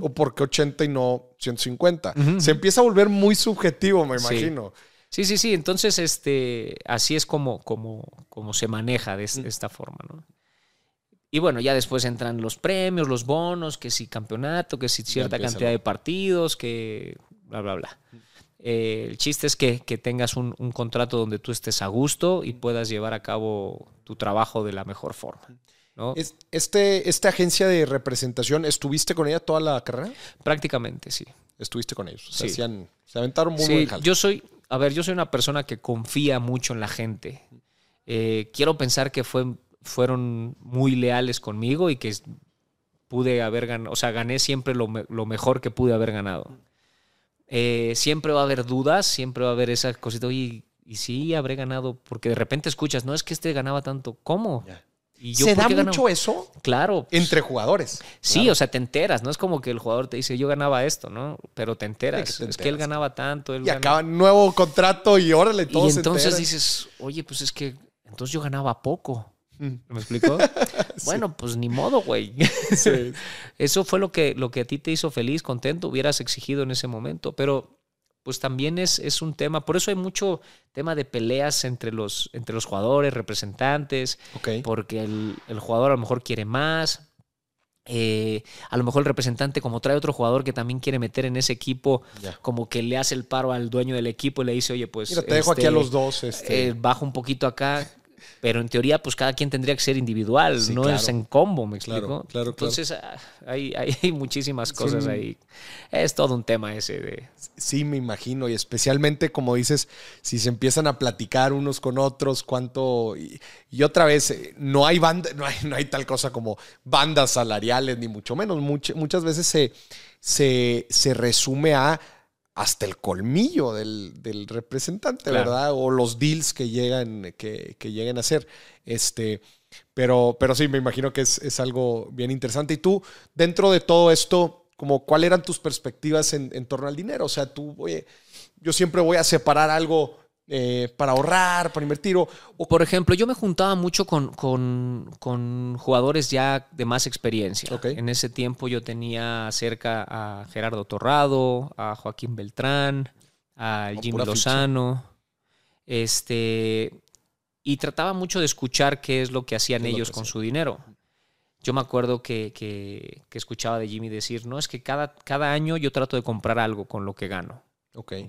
¿O por qué 80 y no 150? Se empieza a volver muy subjetivo, me imagino. Sí, sí, sí. Entonces, este, así es como, como, como se maneja de, de esta forma, ¿no? Y bueno, ya después entran los premios, los bonos, que si campeonato, que si cierta cantidad de partidos, que bla, bla, bla. Eh, el chiste es que, tengas un, contrato donde tú estés a gusto y puedas llevar a cabo tu trabajo de la mejor forma. ¿No? Este, ¿Esta agencia de representación, estuviste con ella toda la carrera? Prácticamente, sí. Estuviste con ellos. Se, se aventaron muy sí, Yo soy, a ver, yo soy una persona que confía mucho en la gente. Eh, quiero pensar que fue fueron muy leales conmigo y que pude haber ganado, o sea, gané siempre lo, mejor que pude haber ganado. Eh, siempre va a haber dudas, siempre va a haber esa cosita, y, y sí habré ganado, porque de repente escuchas, no es que este ganaba tanto, ¿cómo? Y yo, ¿Se da mucho eso? Claro. Entre jugadores. Sí, o sea, te enteras, no es como que el jugador te dice, yo ganaba esto, ¿no? Pero te enteras. es que él ganaba tanto. y acaba nuevo contrato y órale, todo Y entonces dices, oye, pues es que entonces yo ganaba poco. ¿Me explicó? <laughs> Bueno, pues ni modo, güey. <laughs> <laughs> Eso fue lo que, lo que a ti te hizo feliz, contento, hubieras exigido en ese momento. Pero pues también es, es un tema, por eso hay mucho tema de peleas entre los, entre los jugadores, representantes, porque el, jugador a lo mejor quiere más. Eh, a lo mejor el representante, como trae otro jugador que también quiere meter en ese equipo, como que le hace el paro al dueño del equipo y le dice, oye, pues. Mira, te dejo aquí a este, los dos. Este... Eh, bajo un poquito acá. Pero en teoría, pues cada quien tendría que ser individual, no es en combo, ¿me explico? Claro, Entonces ah, hay, hay, <laughs> muchísimas cosas ahí. Es todo un tema ese de... Sí, me imagino, y especialmente como dices, si se empiezan a platicar unos con otros, cuánto... Y, otra vez, eh, no hay, banda, no hay, no hay tal cosa como bandas salariales, ni mucho menos. muchas veces se, se, se resume a hasta el colmillo del, representante, ¿verdad? O los deals que llegan, que, lleguen a hacer. Este, pero, pero sí, me imagino que es, algo bien interesante. Y tú, dentro de todo esto, como, ¿cuáles eran tus perspectivas en, en torno al dinero? O sea, tú, oye, yo siempre voy a separar algo eh, para ahorrar, para invertir. O, Por ejemplo, yo me juntaba mucho con, con, jugadores ya de más experiencia. En ese tiempo yo tenía cerca a Gerardo Torrado, a Joaquín Beltrán, a Jim Lozano. Este, y trataba mucho de escuchar qué es lo que hacían ellos con su dinero. Yo me acuerdo que, que, escuchaba de Jimmy decir, no, es que cada, cada año yo trato de comprar algo con lo que gano. Okay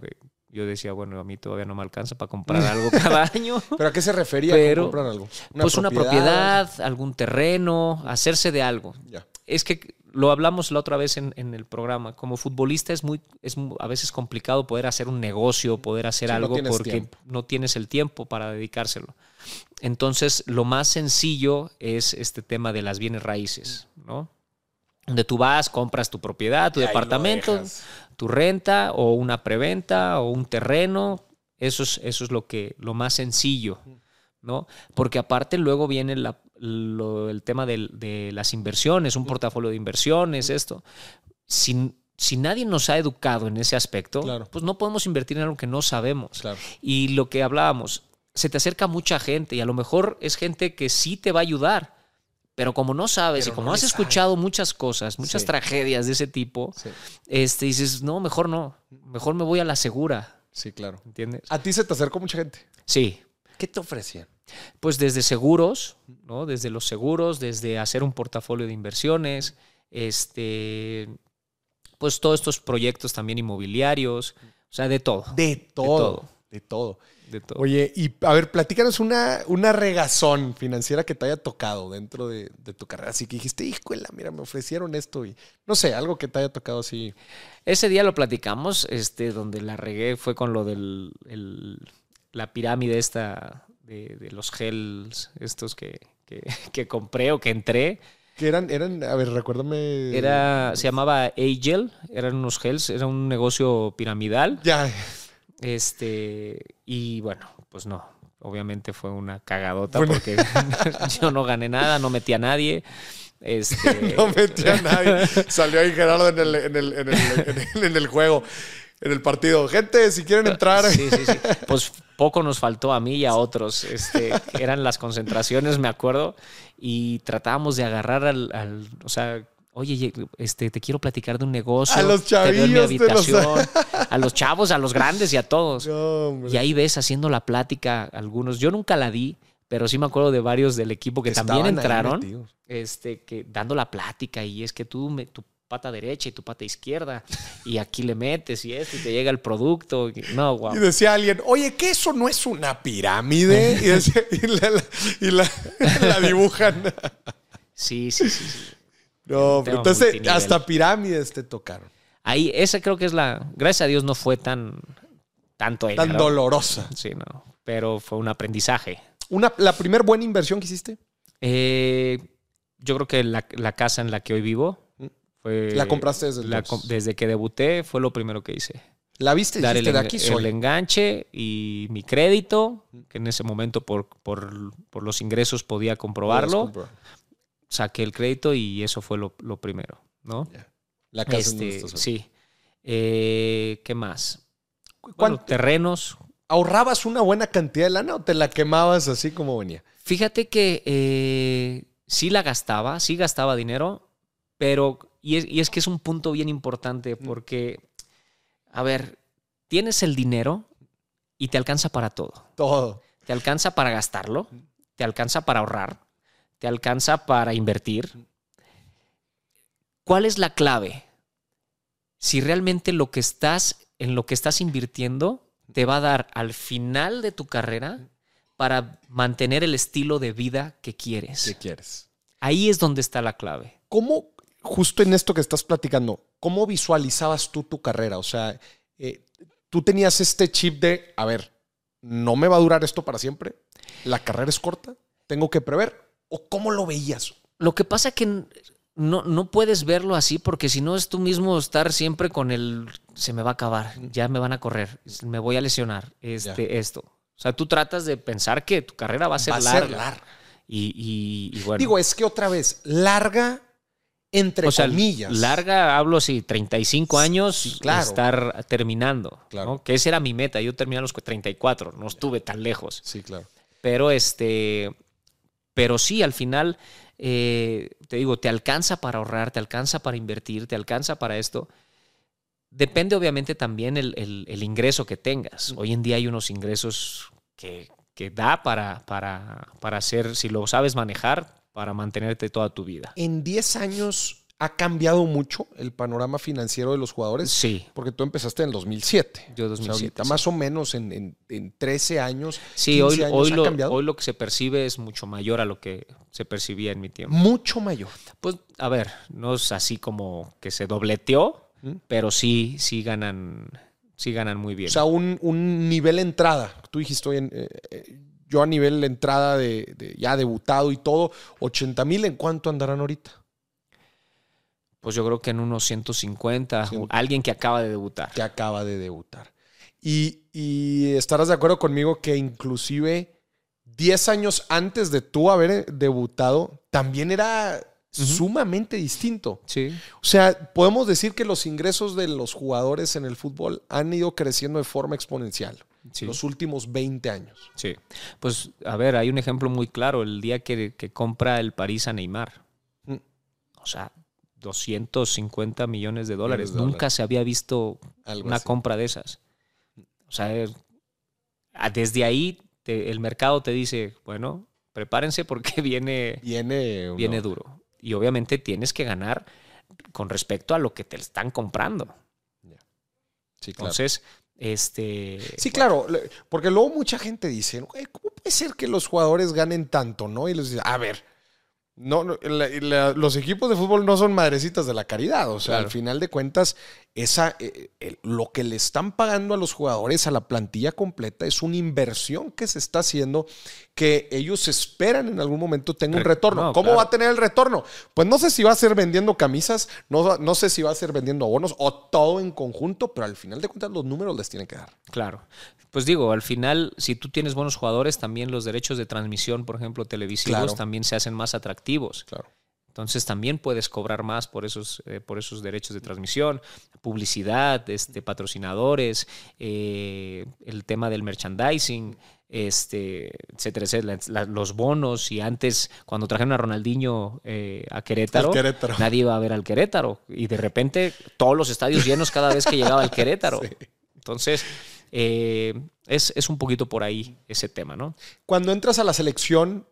yo decía, bueno, a mí todavía no me alcanza para comprar algo <laughs> cada año. ¿Pero a qué se refería Pero, comprar algo? pues una propiedad, algún terreno, hacerse de algo. Es que lo hablamos la otra vez en, el programa. Como futbolista es muy, es a veces complicado poder hacer un negocio, poder hacer algo porque no tienes el tiempo para dedicárselo. Entonces, lo más sencillo es este tema de las bienes raíces, ¿no? Donde tú vas, compras tu propiedad, tu departamento, tu renta o una preventa o un terreno. Eso es, eso es lo, que, lo más sencillo, ¿no? Porque aparte luego viene el tema de, las inversiones, un portafolio de inversiones, esto. Si, si nadie nos ha educado en ese aspecto, pues no podemos invertir en algo que no sabemos. Y lo que hablábamos, se te acerca mucha gente y a lo mejor es gente que sí te va a ayudar, Pero como no sabes Pero y como no has escuchado muchas cosas, muchas Sí. tragedias de ese tipo, Sí, este, dices, no, mejor no, mejor me voy a la segura, sí, claro. ¿entiendes? ¿A ti se te acercó mucha gente? Sí, ¿Qué te ofrecían? pues desde seguros, ¿no? Desde los seguros, desde hacer un portafolio de inversiones, este, pues todos estos proyectos también inmobiliarios, o sea, de todo, De todo. todo. De todo. de todo. Oye, y a ver, platícanos una, una regazón financiera que te haya tocado dentro de, de tu carrera. Así que dijiste, híjole, mira, me ofrecieron esto y no sé, algo que te haya tocado así. Ese día lo platicamos, este, donde la regué fue con lo del el- la pirámide esta de, de los gels, estos que, que, <laughs> que compré o que entré. Que eran, eran, a ver, recuérdame. Era, se llamaba Agel, eran unos gels, era un negocio piramidal. Ya. Este, y bueno, pues no, obviamente fue una cagadota Bueno. porque <laughs> yo no gané nada, no metí a nadie. Este, <laughs> No metía a nadie. Salió ahí Gerardo en el, en el, en el, en el- en el juego, en el partido. Gente, si quieren entrar. Sí, sí, sí. Pues poco nos faltó a mí y a otros. Este, eran las concentraciones, me acuerdo, y tratábamos de agarrar al, al- o sea, oye, ye- este, te quiero platicar de un negocio. A los te veo en mi chavillos de los- habitación, <laughs> a los chavos, a los grandes y a todos. <laughs> No. Y ahí ves haciendo la plática algunos. Yo nunca la di, pero sí me acuerdo de varios del equipo que también entraron, este, que dando la plática y es que tú me- tu pata derecha y tu pata izquierda y aquí le metes y esto y te llega el producto. No, wow. Y decía alguien, oye, que eso no es una pirámide. <laughs> Y, decía- y la, la- y la- la dibujan. Sí, sí, sí. sí. No, pero entonces hasta pirámides te tocaron. Ahí, esa creo que es la. Gracias a Dios no fue tan. Tanto Tan dolorosa. Sí, no. Pero fue un aprendizaje. Una, ¿La primer buena inversión que hiciste? Eh, yo creo que la, la casa en la que hoy vivo fue. La compraste desde la desde que debuté fue lo primero que hice. ¿La viste? Dar el, de aquí el soy. enganche y mi crédito, que en ese momento por, por, por los ingresos podía comprobarlo. Saqué el crédito y eso fue lo, lo primero, ¿no? La casa Este, estás sí. Eh, ¿Qué más? Bueno, ¿Cuánto- terrenos. ¿Ahorrabas una buena cantidad de lana o te la quemabas así como venía? Fíjate que eh, sí la gastaba, sí gastaba dinero, pero. Y es, y es que es un punto bien importante porque, a ver, tienes el dinero y te alcanza para todo. Todo. Te alcanza para gastarlo, te alcanza para ahorrar, te alcanza para invertir. ¿Cuál es la clave? Si realmente lo que estás en lo que estás invirtiendo te va a dar al final de tu carrera para mantener el estilo de vida que quieres. ¿Qué quieres? Ahí es donde está la clave. ¿Cómo, justo en esto que estás platicando, cómo visualizabas tú tu carrera? O sea, eh, tú tenías este chip de, a ver, no me va a durar esto para siempre, la carrera es corta, tengo que prever, o cómo lo veías? Lo que pasa que no, no puedes verlo así porque si no es tú mismo estar siempre con el se me va a acabar, ya me van a correr, me voy a lesionar, este, esto. O sea, tú tratas de pensar que tu carrera va a ser Va a larga. ser larga. Y, y- y bueno. Digo, es que otra vez, larga entre o sea, comillas. larga, hablo así, 35 años sí, claro. estar terminando. Claro. ¿no? Que esa era mi meta. Yo terminé a los 34, no estuve tan lejos. Sí, claro. Pero este. Pero sí, al final, eh, te digo, te alcanza para ahorrar, te alcanza para invertir, te alcanza para esto. Depende, obviamente, también el, el- el ingreso que tengas. Hoy en día hay unos ingresos que, que da para, para, para hacer, si lo sabes manejar, para mantenerte toda tu vida. En 10 años ha cambiado mucho el panorama financiero de los jugadores. Sí, Porque tú empezaste en el 2007. yo O sea, 2007. ahorita sí. más o menos en, en- en 13 años. Sí, hoy, 15 años hoy, ha lo, cambiado. hoy lo que se percibe es mucho mayor a lo que se percibía en mi tiempo. Mucho mayor. Pues, a ver, no es así como que se dobleteó, ¿Mm? pero sí, sí ganan, sí ganan muy bien. O sea, un, un nivel entrada. Tú dijiste, oye, eh, eh, yo a nivel entrada de, de ya debutado y todo, 80 mil, ¿en cuánto andarán ahorita? Pues yo creo que en unos 150, Sí. alguien que acaba de debutar. Que acaba de debutar. Y, y estarás de acuerdo conmigo que inclusive 10 años antes de tú haber debutado, también era sumamente distinto. Sí. O sea, podemos decir que los ingresos de los jugadores en el fútbol han ido creciendo de forma exponencial. los últimos 20 años. Sí. Pues, a ver, hay un ejemplo muy claro. El día que, compra el París a Neymar. Mm. O sea, 250 millones de dólares. Nunca se había visto una compra de esas. O sea, desde ahí el mercado te dice, bueno, prepárense porque <laughs> viene, viene, viene duro. Y obviamente tienes que ganar con respecto a lo que te están comprando. Sí, claro. Entonces, este. Sí, claro, porque luego mucha gente dice, ¿cómo puede ser que los jugadores ganen tanto? ¿No? Y les dice, a ver, no, los equipos de fútbol no son madrecitas de la caridad. O sea, al final de cuentas, esa, eh, lo que le están pagando a los jugadores, a la plantilla completa, es una inversión que se está haciendo que ellos esperan en algún momento tenga un retorno. ¿Cómo va a tener el retorno? Pues no sé si va a ser vendiendo camisas, no, no sé si va a ser vendiendo abonos o todo en conjunto, pero al final de cuentas los números les tienen que dar. Claro. Pues digo, al final, si tú tienes buenos jugadores, también los derechos de transmisión, por ejemplo, televisivos, también se hacen más atractivos. Claro. Entonces también puedes cobrar más por esos, eh, por esos derechos de transmisión, publicidad, este, patrocinadores, eh, el tema del merchandising, este, etcétera, etcétera. los bonos y antes cuando trajeron a Ronaldinho eh, a Querétaro, nadie iba a ver al Querétaro y de repente todos los estadios llenos cada vez que llegaba al Querétaro. <laughs> Entonces, es, es un poquito por ahí ese tema, ¿no? Cuando entras a la selección,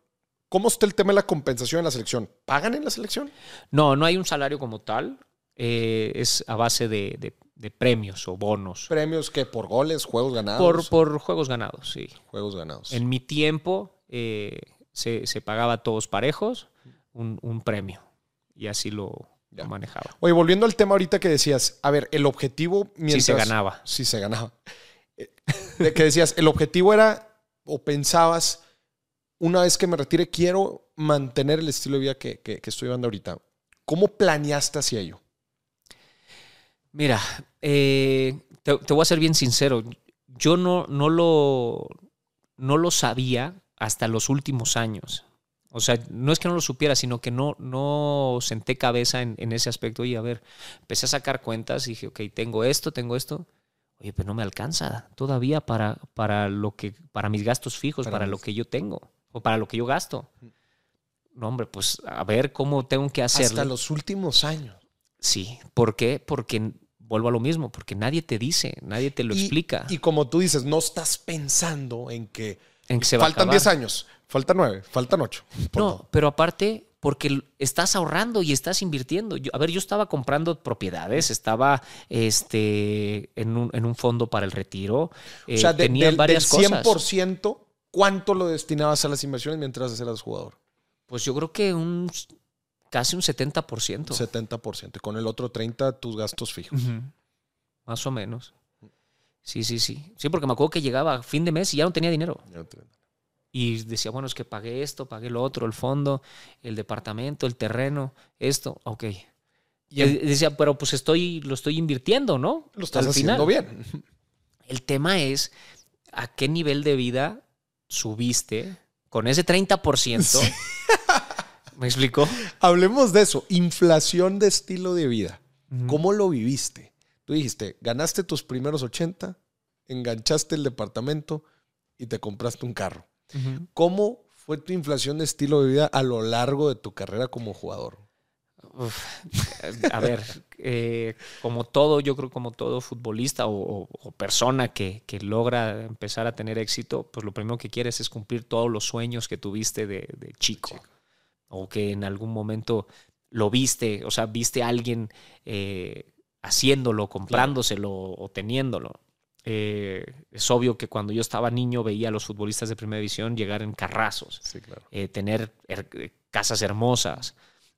¿Cómo está el tema de la compensación en la selección? ¿Pagan en la selección? No, no hay un salario como tal. Eh, es a base de, premios o bonos. ¿Premios que por goles, juegos ganados? Por, juegos ganados, sí. Juegos ganados. En mi tiempo eh, se, pagaba a todos parejos un, premio y así lo, manejaba. Oye, volviendo al tema ahorita que decías, a ver, el objetivo mientras... Sí se ganaba. Sí se ganaba. <laughs> Eh, que decías, el objetivo era o pensabas una vez que me retire, quiero mantener el estilo de vida que, estoy llevando ahorita. ¿Cómo planeaste hacia ello? Mira, eh, te, voy a ser bien sincero. Yo no, no, lo, no lo sabía hasta los últimos años. O sea, no es que no lo supiera, sino que no, no senté cabeza en, ese aspecto. Y a ver, empecé a sacar cuentas y dije, ok, tengo esto, tengo esto. Oye, pero no me alcanza todavía para, para, lo que, para mis gastos fijos, para lo que yo tengo o para lo que yo gasto. No, hombre, pues a ver cómo tengo que hacerlo. Hasta los últimos años. Sí. ¿Por qué? Porque vuelvo a lo mismo, porque nadie te dice, nadie te lo explica. Y como tú dices, no estás pensando en que, en se faltan 10 años, faltan 9, faltan 8. No, pero aparte, porque estás ahorrando y estás invirtiendo. a ver, yo estaba comprando propiedades, estaba este, en, un, fondo para el retiro. o sea, eh, tenía varias del 100%, ¿cuánto lo destinabas a las inversiones mientras eras jugador? Pues yo creo que un casi un 70%. 70%. Y con el otro 30% tus gastos fijos. Más o menos. Sí, sí, sí. Sí, porque me acuerdo que llegaba a fin de mes y ya no tenía dinero. Y decía, bueno, es que pagué esto, pagué lo otro, el fondo, el departamento, el terreno, esto, ok. Y decía, pero pues estoy, lo estoy invirtiendo, ¿no? Lo estás haciendo bien. El tema es a qué nivel de vida subiste con ese 30%. <laughs> ¿Me explicó? Hablemos de eso. Inflación de estilo de vida. ¿Cómo lo viviste? Tú dijiste, ganaste tus primeros 80, enganchaste el departamento y te compraste un carro. ¿Cómo fue tu inflación de estilo de vida a lo largo de tu carrera como jugador? A ver, eh, como todo, yo creo como todo futbolista o, persona que, logra empezar a tener éxito, pues lo primero que quieres es cumplir todos los sueños que tuviste de, chico. O que en algún momento lo viste, o sea, viste a alguien eh, haciéndolo, comprándoselo o teniéndolo. Eh, es obvio que cuando yo estaba niño veía a los futbolistas de primera división llegar en carrazos, tener casas hermosas.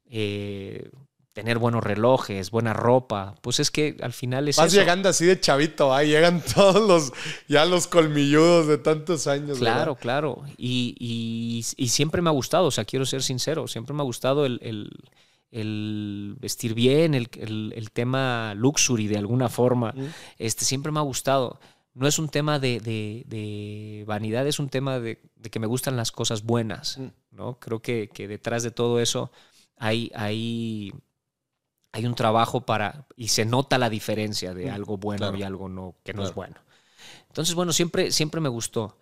Eh, tener buenos relojes, buena ropa, pues es que al final es Vas llegando así de chavito, ahí llegan <laughs> todos los, ya los colmilludos de tantos años. Claro, claro. Y, siempre me ha gustado, o sea, quiero ser sincero, siempre me ha gustado el, vestir bien, el, tema luxury de alguna forma. Este, siempre me ha gustado. No es un tema de, vanidad, es un tema de, que me gustan las cosas buenas. ¿no? Creo que, que detrás de todo eso hay, hay, hay un trabajo para, y se nota la diferencia de mm, algo bueno y algo no, que no es bueno. Entonces, bueno, siempre, siempre me gustó.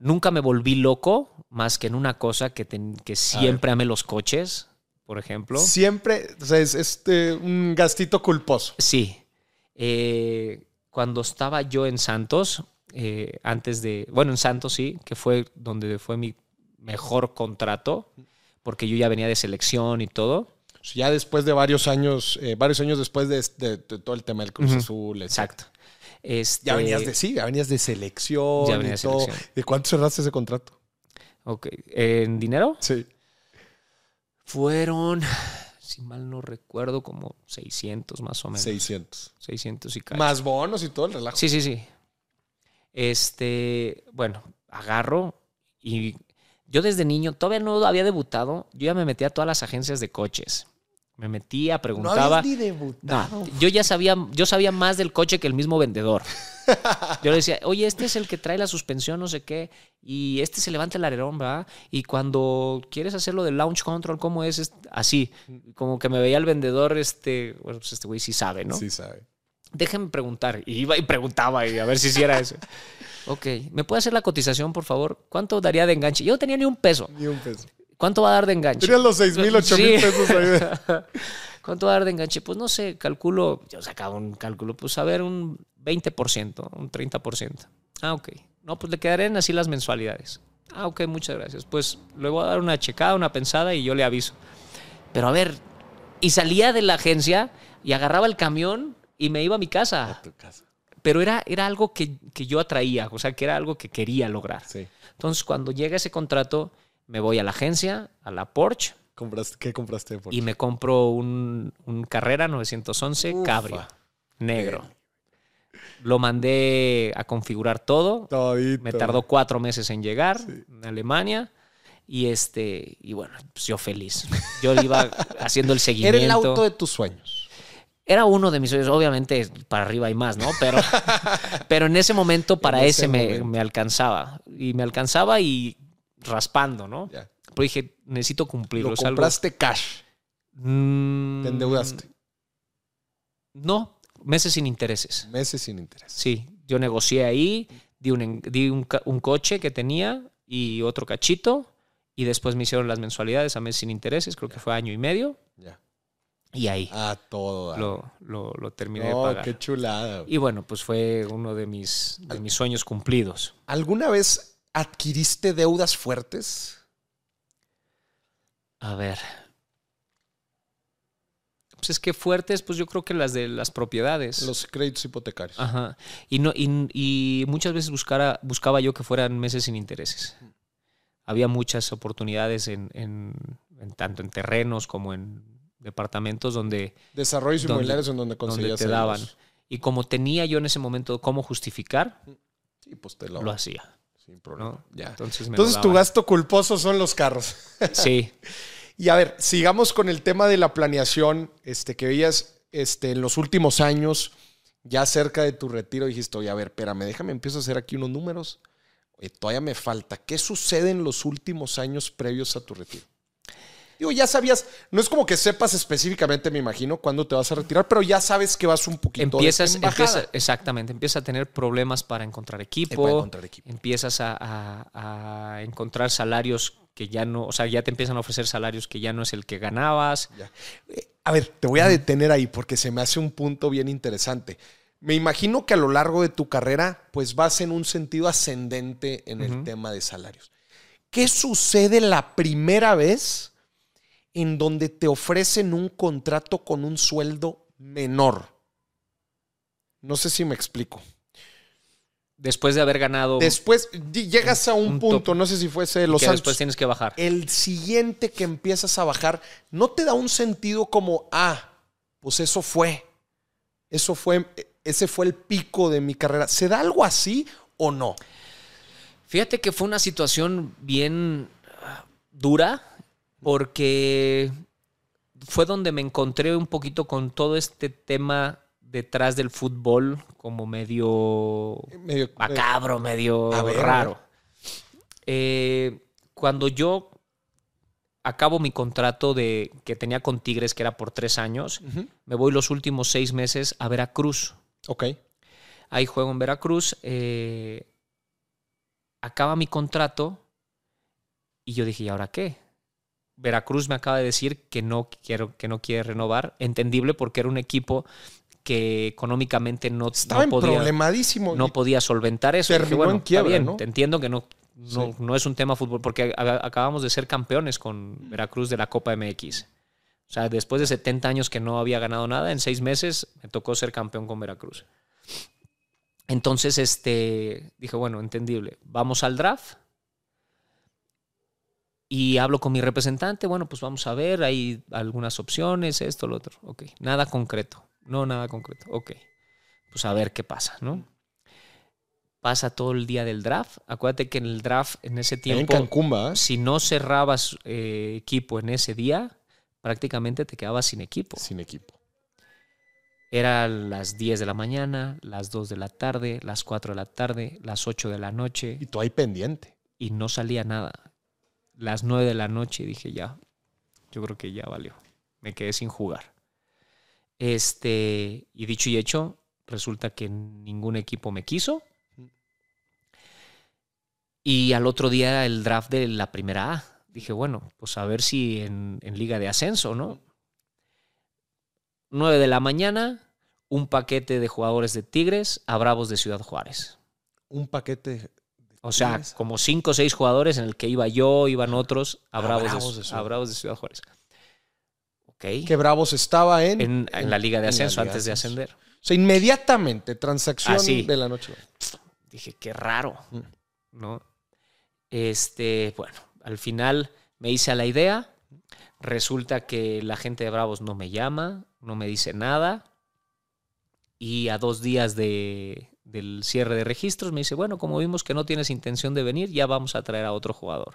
Nunca me volví loco, más que en una cosa que, ten- que siempre amé los coches, por ejemplo. Siempre, o sea, es este, un gastito culposo. Sí. Eh, cuando estaba yo en Santos, eh, antes de. Bueno, en Santos sí, que fue donde fue mi mejor contrato, porque yo ya venía de selección y todo. Ya después de varios años, eh, varios años después de, de- de todo el tema del Cruz. Azul. etc. Exacto. Este, Ya venías de sí, ya venías de selección Ya venía y de todo. selección. ¿De cuánto cerraste ese contrato? Ok. ¿En dinero? Sí. Fueron, si mal no recuerdo, como 600 más o menos. 600. 600 y cacho. Más bonos y todo el relajo. Sí, sí, sí. Este, bueno, agarro y yo desde niño, todavía no había debutado, yo ya me metía a todas las agencias de coches. Me metía, no preguntaba. habías ni No, debutado. yo ya sabía, yo sabía más del coche que el mismo vendedor. <laughs> Yo le decía, oye, este es el que trae la suspensión, no sé qué, y este se levanta el alerón, ¿verdad? Y cuando quieres hacerlo del launch control, ¿cómo es? Es Así, como que me veía el vendedor, este, bueno, pues este güey sí sabe, ¿no? Sí, sabe. Déjenme preguntar. Y iba y preguntaba y a ver si hiciera eso. Ok, ¿me puede hacer la cotización, por favor? ¿Cuánto daría de enganche? Yo no tenía ni un peso. Ni un peso. ¿Cuánto va a dar de enganche? Tenías los 6 mil, 8 mil Sí. pesos ahí. <laughs> ¿Cuánto va a dar de enganche? Pues no sé, calculo, yo sacaba un cálculo, pues a ver, un 20%, un 30%. Ah, ok. No, pues le quedarían así las mensualidades. Ah, ok, muchas gracias. Pues le voy a dar una checada, una pensada y yo le aviso. Pero a ver, y salía de la agencia y agarraba el camión y me iba a mi casa. A tu casa. Pero era, era algo que, que yo atraía, o sea, que era algo que quería lograr. Sí. Entonces, cuando llega ese contrato, me voy a la agencia, a la Porsche, ¿Compraste, ¿Qué compraste? Por y me compro un, un Carrera 911 Ufa. Cabrio, negro. Lo mandé a configurar todo. Todito. Me tardó cuatro meses en llegar Sí. en Alemania. Y este, y bueno, pues yo feliz. Yo iba <laughs> haciendo el seguimiento. Era el auto de tus sueños. Era uno de mis sueños, obviamente para arriba hay más, ¿no? Pero, <laughs> pero en ese momento para ese, ese me, momento. me alcanzaba. Y me alcanzaba y raspando, ¿no? Ya. Pero dije, necesito cumplirlo. Lo algo- compraste cash. Mm, Te endeudaste. No, meses sin intereses. Meses sin interés. Sí, yo negocié ahí, di, un, di un, un coche que tenía y otro cachito. Y después me hicieron las mensualidades a meses sin intereses, creo que fue año y medio. Y ahí Ah, todo. lo, lo- lo terminé No, de pagar. qué chulada. Y bueno, pues fue uno de mis, de mis sueños cumplidos. ¿Alguna vez adquiriste deudas fuertes? A ver. Pues es que fuertes, pues yo creo que las de las propiedades. Los créditos hipotecarios. Ajá. Y, no, y, y muchas veces buscara, buscaba yo que fueran meses sin intereses. Había muchas oportunidades en, en- en tanto en terrenos como en departamentos donde, Desarrollos donde- inmobiliarios en donde donde conseguías te daban. Y como tenía yo en ese momento cómo justificar, Sí, pues te lo, lo hacía. sin problema. ¿no? Ya. Entonces, me lo Entonces tu gasto culposo son los carros. <laughs> Sí. Y a ver, sigamos con el tema de la planeación este, que veías este, en los últimos años, ya cerca de tu retiro, dijiste, oye, a ver, espérame, déjame, empiezo a hacer aquí unos números. Oye, todavía me falta. ¿Qué sucede en los últimos años previos a tu retiro? Digo, ya sabías, no es como que sepas específicamente, me imagino, cuándo te vas a retirar, pero ya sabes que vas un poquito de Empiezas, bajada. empieza, exactamente, empiezas a tener problemas para encontrar equipo. para encontrar equipo. Empiezas a, a- a encontrar salarios que ya no, o sea, ya te empiezan a ofrecer salarios que ya no es el que ganabas. Ya. Eh, A ver, te voy a detener ahí porque se me hace un punto bien interesante. Me imagino que a lo largo de tu carrera, pues vas en un sentido ascendente en el tema de salarios. ¿Qué sucede la primera vez en donde te ofrecen un contrato con un sueldo menor? No sé si me explico. Después de haber ganado Después llegas a un, Un punto, top. no sé si fuese los que Santos. después tienes que bajar. el siguiente que empiezas a bajar no te da un sentido como, ah, pues eso fue. Eso fue, ese fue el pico de mi carrera. ¿Se da algo así o no? Fíjate que fue una situación bien dura porque fue donde me encontré un poquito con todo este tema detrás del fútbol como medio Medio- macabro, medio ver, raro. Eh, cuando yo acabo mi contrato de que tenía con Tigres, que era por tres años, me voy los últimos seis meses a Veracruz. Ok. Ahí juego en Veracruz. eh, acaba mi contrato y yo dije, ¿y ahora qué? Veracruz me acaba de decir que no, quiero, que no quiere renovar. Entendible porque era un equipo que económicamente no, Estaba no podía, problemadísimo. no podía solventar eso. Dije, Terminó bueno, en está bien, ¿no? te entiendo que no, no, Sí. no es un tema fútbol, porque acabamos de ser campeones con Veracruz de la Copa MX. O sea, después de 70 años que no había ganado nada, en seis meses me tocó ser campeón con Veracruz. Entonces, este, dije, bueno, entendible. Vamos al draft. Y hablo con mi representante. Bueno, pues vamos a ver, hay algunas opciones, esto, lo otro. Ok, nada concreto. No, nada concreto. Ok. Pues a ver qué pasa, ¿no? Pasa todo el día del draft. Acuérdate que en el draft, en ese en tiempo, Cancún, ¿va? si no cerrabas eh, equipo en ese día, prácticamente te quedabas sin equipo. Sin equipo. Era las 10 de la mañana, las 2 de la tarde, las 4 de la tarde, las 8 de la noche Y tú ahí pendiente. y no salía nada. Las 9 de la noche dije ya, yo creo que ya valió. Me quedé sin jugar. Este, y dicho y hecho, resulta que ningún equipo me quiso. Y al otro día el draft de la primera A. Dije, bueno, pues a ver si en, en Liga de Ascenso, ¿no? 9 de la mañana, un paquete de jugadores de Tigres a Bravos de Ciudad Juárez. Un paquete. O sea, como cinco o seis jugadores en el que iba yo, iban otros a A Bravos, de, de a Bravos de Ciudad Juárez. Ok. Que Bravos estaba en. En, en la Liga de Ascenso Liga antes de ascender. O sea, inmediatamente, transacción Ah, de la noche. Dije, qué raro, Mm. ¿no? Este, bueno, al final me hice a la idea. Resulta que la gente de Bravos no me llama, no me dice nada. Y a dos días de, del cierre de registros me dice, bueno, como vimos que no tienes intención de venir, ya vamos a traer a otro jugador.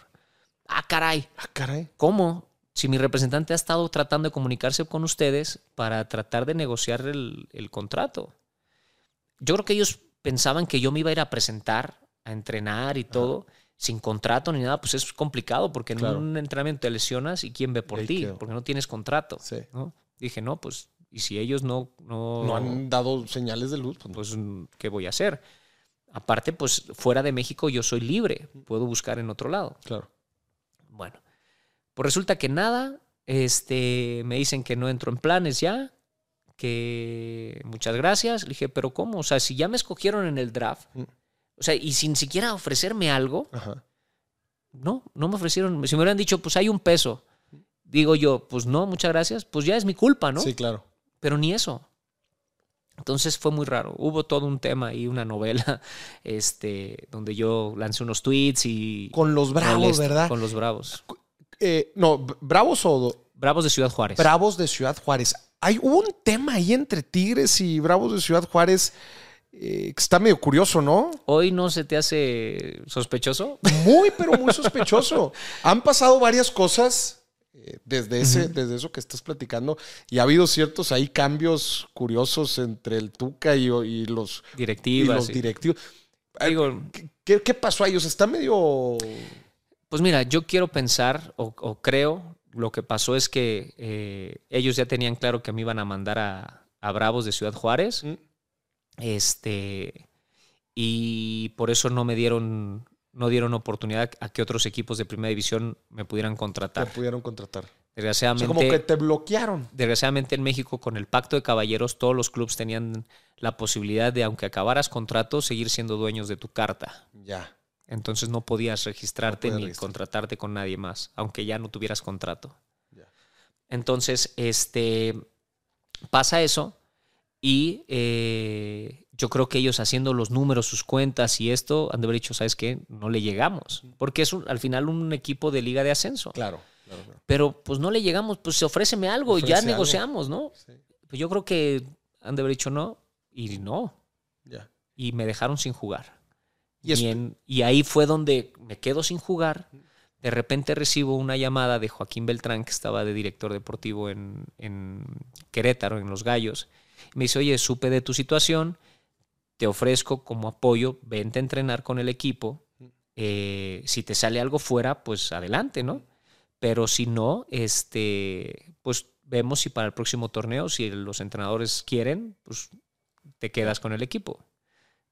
Ah, caray. Ah, caray. ¿Cómo? Si mi representante ha estado tratando de comunicarse con ustedes para tratar de negociar el, el contrato. Yo creo que ellos pensaban que yo me iba a ir a presentar, a entrenar y todo, sin contrato ni nada, pues es complicado porque Claro. en un entrenamiento te lesionas y quién ve por ti, porque no tienes contrato. Sí. ¿no? Dije, no, pues, y si ellos no, no, No han dado señales de luz. pues pues, ¿qué voy a hacer? Aparte, pues, fuera de México yo soy libre, puedo buscar en otro lado. claro. Bueno, pues resulta que nada, este, me dicen que no entro en planes ya, que muchas gracias. Le dije, pero ¿cómo? O sea, si ya me escogieron en el draft, Mm. o sea, y sin siquiera ofrecerme algo, Ajá. no, no me ofrecieron. Si me hubieran dicho, pues hay un peso, digo yo, pues no, muchas gracias, pues ya es mi culpa, ¿no? Sí, claro. Pero ni eso. Entonces fue muy raro. Hubo todo un tema y una novela <laughs> este, donde yo lancé unos tweets y... Con los bravos, ¿verdad? Con los bravos. Eh, no, Bravos o Bravos de Ciudad Juárez. Bravos de Ciudad Juárez. Hay hubo un tema ahí entre Tigres y Bravos de Ciudad Juárez eh, que está medio curioso, ¿no? ¿Hoy no se te hace sospechoso? Muy, pero muy <laughs> sospechoso. Han pasado varias cosas eh, desde, ese, desde eso que estás platicando y ha habido ciertos ahí cambios curiosos entre el Tuca y, y los, y Directivas. los directivos. Digo, ¿Qué- ¿Qué, qué pasó ahí? O sea, está medio... pues mira, yo quiero pensar o, o creo, lo que pasó es que eh, ellos ya tenían claro que me iban a mandar a, a Bravos de Ciudad Juárez. Mm. Este, y por eso no me dieron, no dieron oportunidad a que otros equipos de primera división me pudieran Te contratar. pudieron contratar. O sea, Desgraciadamente, como que te bloquearon. desgraciadamente en México, con el pacto de caballeros, todos los clubes tenían la posibilidad de, aunque acabaras contrato, seguir siendo dueños de tu carta. Ya. Entonces no podías registrarte ni registrar. contratarte con nadie más, aunque ya no tuvieras contrato. Ya. Entonces, este pasa eso y eh, yo creo que ellos haciendo los números, sus cuentas y esto, han de haber dicho, ¿sabes qué? No le llegamos. Porque es un- al final un equipo de liga de ascenso. Claro, claro, claro. Pero pues no le llegamos, pues ofréceme algo, Ofrece ya algo. negociamos, ¿no? Sí, Pues yo creo que han de haber dicho no y no. ya. Y me dejaron sin jugar. Y Y, en- y ahí fue donde me quedo sin jugar. De repente recibo una llamada de Joaquín Beltrán, que estaba de director deportivo en, en Querétaro, en Los Gallos. Me dice, oye, supe de tu situación, te ofrezco como apoyo, vente a entrenar con el equipo. Eh, si te sale algo fuera, pues adelante, ¿no? Pero si no, este, pues vemos si para el próximo torneo, si los entrenadores quieren, pues te quedas con el equipo.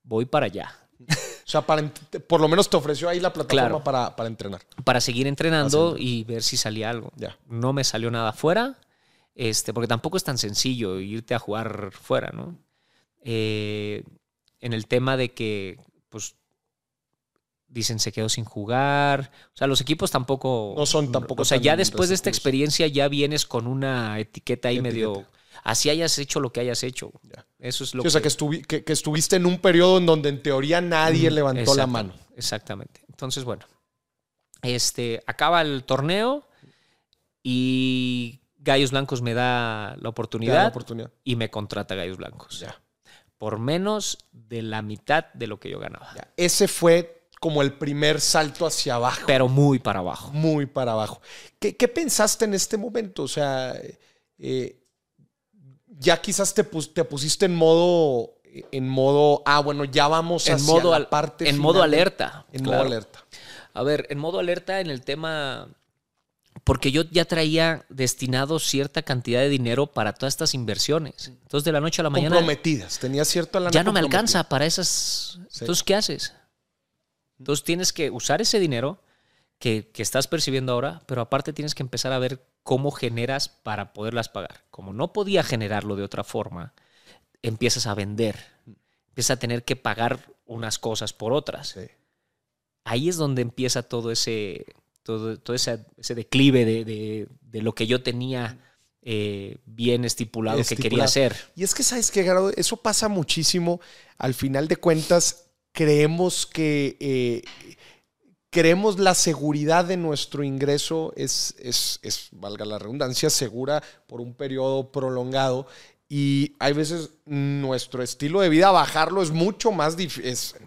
voy para allá. O sea, para, por lo menos te ofreció ahí la plataforma para, para, entrenar. Para seguir entrenando y ver si salía algo. Ya. No me salió nada fuera, este, porque tampoco es tan sencillo irte a jugar fuera, ¿no? Eh, en el tema de que, pues, dicen se quedó sin jugar. O sea, los equipos tampoco. No son tampoco. O sea, ya después de esta experiencia ya vienes con una etiqueta ahí medio. Así hayas hecho lo que hayas hecho. Eso es lo O sea, que, estuviste en un periodo en donde en teoría nadie mm, levantó la mano. Exactamente. Entonces, bueno. Este, acaba el torneo y Gallos Blancos me da la oportunidad, oportunidad. y me contrata Gallos Blancos. Ya. Por menos de la mitad de lo que yo ganaba. Ese fue como el primer salto hacia abajo. Pero muy para abajo. Muy para abajo. ¿Qué, pensaste en este momento? O sea, eh, ya quizás te, te, pusiste en modo, en modo, ah, bueno, ya vamos en hacia modo la parte En modo alerta. En modo alerta. A ver, en modo alerta en el tema porque yo ya traía destinado cierta cantidad de dinero para todas estas inversiones. Entonces, de la noche a la mañana. Comprometidas, tenía cierta lana. Ya no me alcanza para esas. Entonces, ¿qué haces? Entonces tienes que usar ese dinero que, estás percibiendo ahora, pero aparte tienes que empezar a ver cómo generas para poderlas pagar. Como no podía generarlo de otra forma, empiezas a vender, empiezas a tener que pagar unas cosas por otras. Ahí es donde empieza todo ese, todo, todo ese, declive de, lo que yo tenía eh, bien estipulado, que quería hacer. Y es que, ¿sabes qué, Gerardo? Eso pasa muchísimo. Al final de cuentas, creemos que eh, creemos la seguridad de nuestro ingreso es, es, es, valga la redundancia, segura por un periodo prolongado. Y hay veces nuestro estilo de vida, bajarlo es mucho más difícil.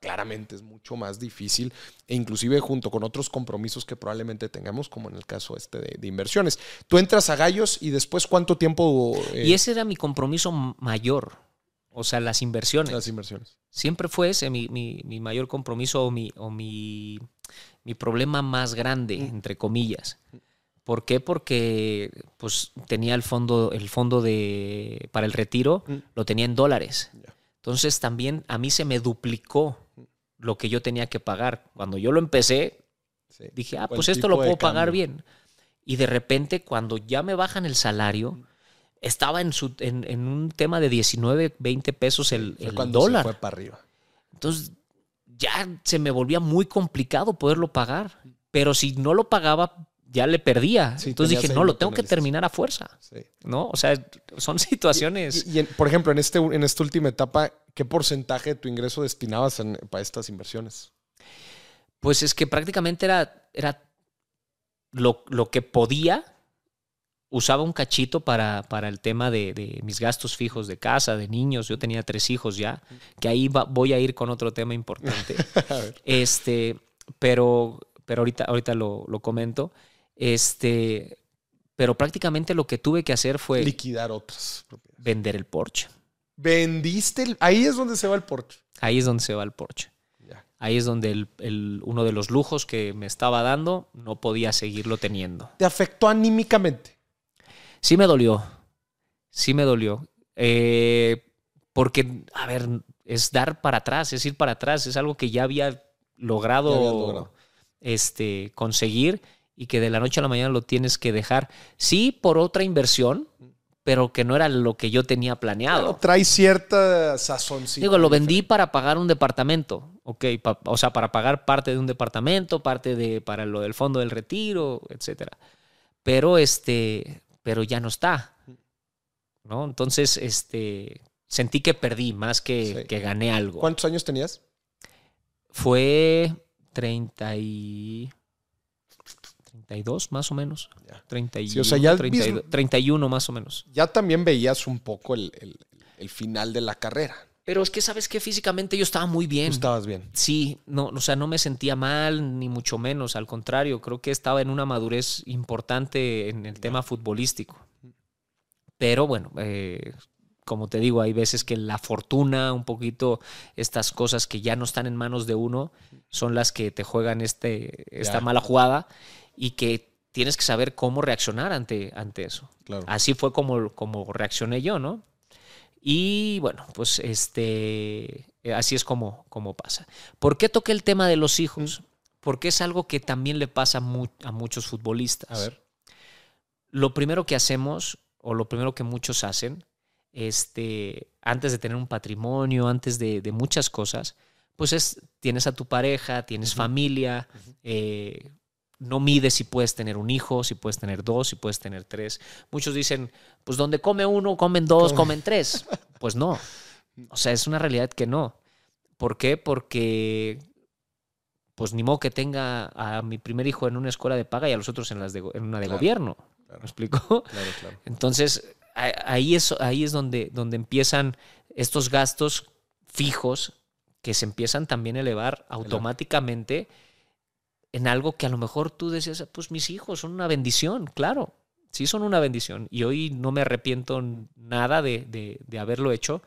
Claramente es mucho más difícil, e inclusive junto con otros compromisos que probablemente tengamos, como en el caso este de, inversiones. Tú entras a Gallos y después cuánto tiempo... Eh? Y ese era mi compromiso mayor o sea, las inversiones. Las inversiones. Siempre fue ese mi, mayor compromiso o, mi, o mi, problema más grande, mm. entre comillas. ¿Por qué? Porque pues, tenía el fondo, el fondo de, para el retiro, mm. lo tenía en dólares. Entonces también a mí se me duplicó. Lo que yo tenía que pagar. Cuando yo lo empecé, dije, ah, pues esto lo puedo pagar bien. Y de repente, cuando ya me bajan el salario, estaba en, su, en, un tema de 19, 20 pesos el, el dólar. fue para arriba. Entonces ya se me volvía muy complicado poderlo pagar. Pero si no lo pagaba, ya le perdía. Entonces dije, no, lo tengo que terminar a fuerza. ¿No? O sea, son <laughs> situaciones. Y, por ejemplo, en, este, en esta última etapa, ¿qué porcentaje de tu ingreso destinabas para estas inversiones? Pues es que prácticamente era, era lo, lo que podía usaba un cachito para, para el tema de, mis gastos fijos de casa, de niños. Yo tenía tres hijos ya, que ahí voy a ir con otro tema importante. <laughs> este, pero, pero ahorita, ahorita lo, comento. Este, pero prácticamente lo que tuve que hacer fue... Liquidar otras propiedades. Vender el Porsche. ¿Vendiste? El, ahí es donde se va el Porsche. Ahí es donde se va el Porsche. Ahí es donde el, uno de los lujos que me estaba dando no podía seguirlo teniendo. ¿Te afectó anímicamente? Sí me dolió, sí me dolió. Eh, porque, a ver, es dar para atrás, es ir para atrás, es algo que ya había logrado, Este, conseguir y que de la noche a la mañana lo tienes que dejar. Sí, por otra inversión, pero que no era lo que yo tenía planeado. trae cierta sazón. Digo, lo vendí para pagar un departamento, ok, o sea, para pagar parte de un departamento, parte de para lo del fondo del retiro, etcétera. Pero este, pero ya no está. ¿no? Entonces, este, sentí que perdí más que, que gané algo. ¿Cuántos años tenías? Fue 30 y... 32 más o menos. 31, o sea, ya 31 más o menos. Ya también veías un poco el, el final de la carrera. Pero es que sabes que físicamente yo estaba muy bien. estabas bien. Sí, no, o sea, no me sentía mal, ni mucho menos. Al contrario, creo que estaba en una madurez importante en el tema futbolístico. Pero bueno, eh, como te digo, hay veces que la fortuna, un poquito, estas cosas que ya no están en manos de uno, son las que te juegan este, esta mala jugada y que tienes que saber cómo reaccionar ante, ante eso. Así fue como, como reaccioné yo, ¿no? Y bueno, pues este, así es como, como pasa. ¿Por qué toqué el tema de los hijos? Porque es algo que también le pasa a muchos futbolistas. A ver. Lo primero que hacemos, o lo primero que muchos hacen, este, antes de tener un patrimonio, antes de, muchas cosas, pues es, tienes a tu pareja, tienes familia, eh, no mides si puedes tener un hijo, si puedes tener dos, si puedes tener tres. Muchos dicen, pues donde come uno, comen dos, comen tres. <laughs> Pues no. O sea, es una realidad que no. ¿Por qué? Porque pues ni modo que tenga a mi primer hijo en una escuela de paga y a los otros en, las en una de gobierno. ¿Me explico? Claro, claro. Entonces, ahí es, ahí es donde, donde empiezan estos gastos fijos que se empiezan también a elevar automáticamente en algo que a lo mejor tú decías, pues mis hijos son una bendición, claro, sí son una bendición. Y hoy no me arrepiento nada de, de haberlo hecho,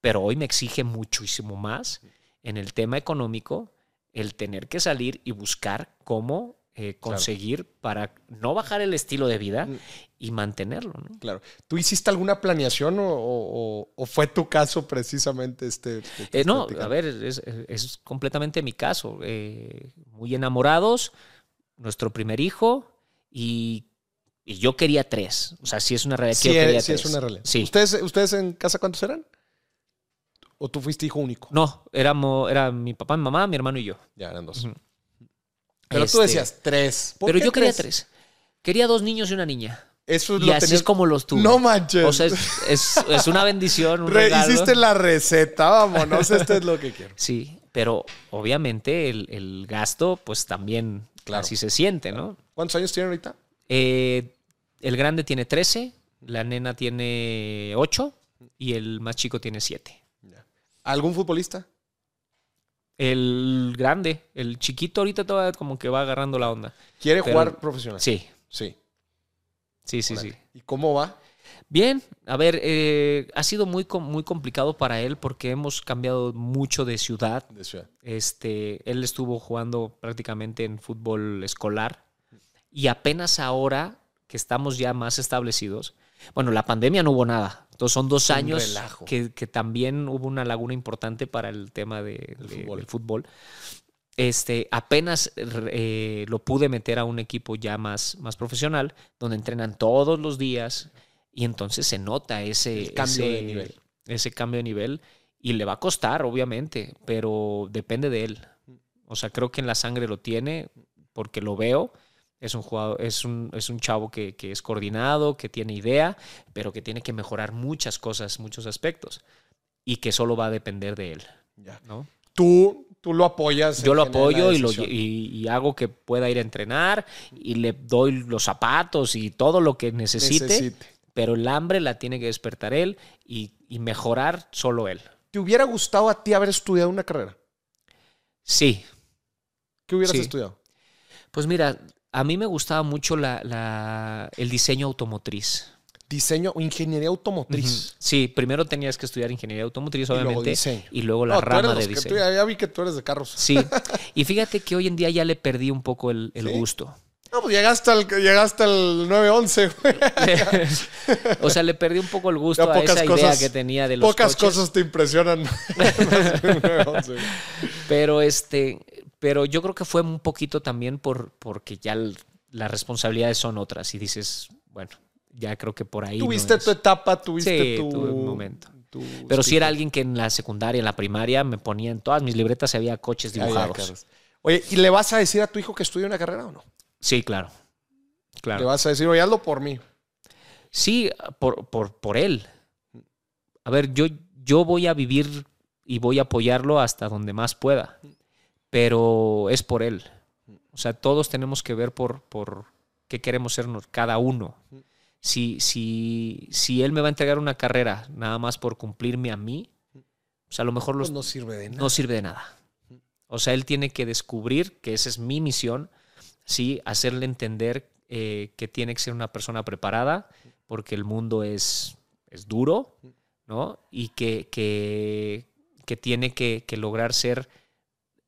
pero hoy me exige muchísimo más en el tema económico el tener que salir y buscar cómo eh, conseguir para no bajar el estilo de vida mm. y mantenerlo. ¿no? Claro. ¿Tú hiciste alguna planeación o, fue tu caso precisamente este? Eh, no, a ver, es, completamente mi caso. Eh, muy enamorados, nuestro primer hijo y, yo quería tres. O sea, sí es una realidad sí, quería sí es una realidad. ¿Ustedes, ¿Ustedes en casa cuántos eran? ¿O tú fuiste hijo único? No, éramos, era mi papá, mi mamá, mi hermano y yo. Ya, eran dos. Pero tú este, decías tres. pero yo quería tres? Quería dos niños y una niña. Eso y así es como los tuve. No manches. O sea, es, una bendición. Un <laughs> Hiciste la receta, vámonos, esto es lo que quiero. Sí, pero obviamente el, gasto, pues también así se siente, ¿no? ¿Cuántos años tiene ahorita? Eh, el grande tiene 13, la nena tiene 8 y el más chico tiene 7. ¿Algún futbolista? El grande, el chiquito ahorita todavía como que va agarrando la onda. ¿Quiere jugar profesional? Sí. Sí. Sí, sí, sí. ¿Y cómo va? Bien, a ver, eh, ha sido muy, muy complicado para él porque hemos cambiado mucho de ciudad. De ciudad. Este, él estuvo jugando prácticamente en fútbol escolar y apenas ahora que estamos ya más establecidos, bueno, la pandemia no hubo nada. Entonces son dos años que, también hubo una laguna importante para el tema de, del fútbol. Este, apenas eh, lo pude meter a un equipo ya más, más profesional, donde entrenan todos los días y entonces se nota ese cambio de nivel. Ese cambio de nivel y le va a costar, obviamente, pero depende de él. O sea, creo que en la sangre lo tiene porque lo veo es un jugador, es un, es un chavo que, es coordinado, que tiene idea, pero que tiene que mejorar muchas cosas, muchos aspectos. Y que solo va a depender de él. Ya. ¿no? Tú, tú lo apoyas. Yo lo apoyo y, lo, y, hago que pueda ir a entrenar y le doy los zapatos y todo lo que necesite, Pero el hambre la tiene que despertar él y, mejorar solo él. ¿Te hubiera gustado a ti haber estudiado una carrera? Sí. ¿Qué hubieras estudiado? Pues mira, a mí me gustaba mucho la, el diseño automotriz. Diseño, ingeniería automotriz. Sí, primero tenías que estudiar ingeniería automotriz, obviamente. Y luego, la rama de diseño. ya vi que tú eres de carros. Sí. Y fíjate que hoy en día ya le perdí un poco el, gusto. No, pues llegaste al, llegaste al 911, güey. <laughs> o sea, le perdí un poco el gusto a esa idea que tenía de los Pocas cosas te impresionan. <laughs> <laughs> Pero este, pero yo creo que fue un poquito también por, porque ya las responsabilidades son otras y dices, bueno, ya creo que por ahí. Tuviste tu etapa, tuviste tu momento. Pero si era alguien que en la secundaria, en la primaria, me ponía en todas mis libretas y había coches dibujados. Oye, ¿y le vas a decir a tu hijo que estudie una carrera o no? Sí, claro. claro. Le vas a decir, oye, hazlo por mí. Sí, por, por, por él. A ver, yo, yo voy a vivir y voy a apoyarlo hasta donde más pueda pero es por Él. O sea, todos tenemos que ver por, por qué queremos ser cada uno. Si, si, si Él me va a entregar una carrera nada más por cumplirme a mí, pues a lo mejor los, pues no sirve de nada. No sirve de nada. O sea, Él tiene que descubrir que esa es mi misión, sí, hacerle entender eh, que tiene que ser una persona preparada, porque el mundo es, es duro, ¿no? Y que, que, que tiene que, que lograr ser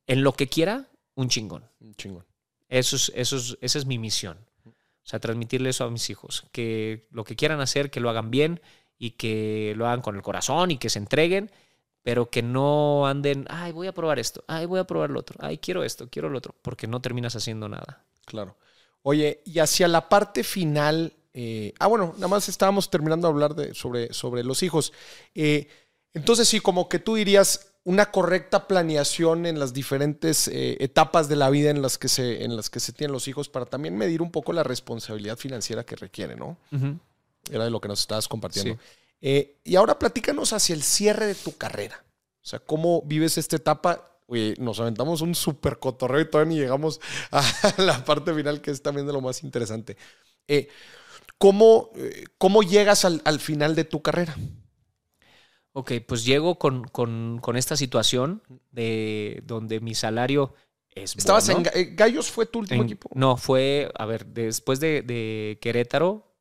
en lo que quiera, un chingón. Un chingón. Eso es, eso esa es mi misión. O sea, transmitirle eso a mis hijos. Que lo que quieran hacer, que lo hagan bien y que lo hagan con el corazón y que se entreguen, pero que no anden, ay, voy a probar esto, ay, voy a probar lo otro, ay, quiero esto, quiero lo otro, porque no terminas haciendo nada. Claro. Oye, y hacia la parte final, eh, ah, bueno, nada más estábamos terminando de hablar de, sobre, sobre los hijos. Eh, entonces, sí, como que tú dirías una correcta planeación en las diferentes eh, etapas de la vida en las, que se, en las que se tienen los hijos para también medir un poco la responsabilidad financiera que requiere, ¿no? Era de lo que nos estabas compartiendo. y ahora platícanos hacia el cierre de tu carrera. O sea, ¿cómo vives esta etapa? Oye, nos aventamos un súper cotorreo y todavía ni llegamos a <laughs> la parte final, que es también de lo más interesante. ¿cómo, ¿cómo, llegas al, al final de tu carrera? Ok, pues llego con, esta situación de donde mi salario es. ¿Estabas en eh, Gallos? ¿Fue tu último equipo? No, fue, a ver, después de, Querétaro,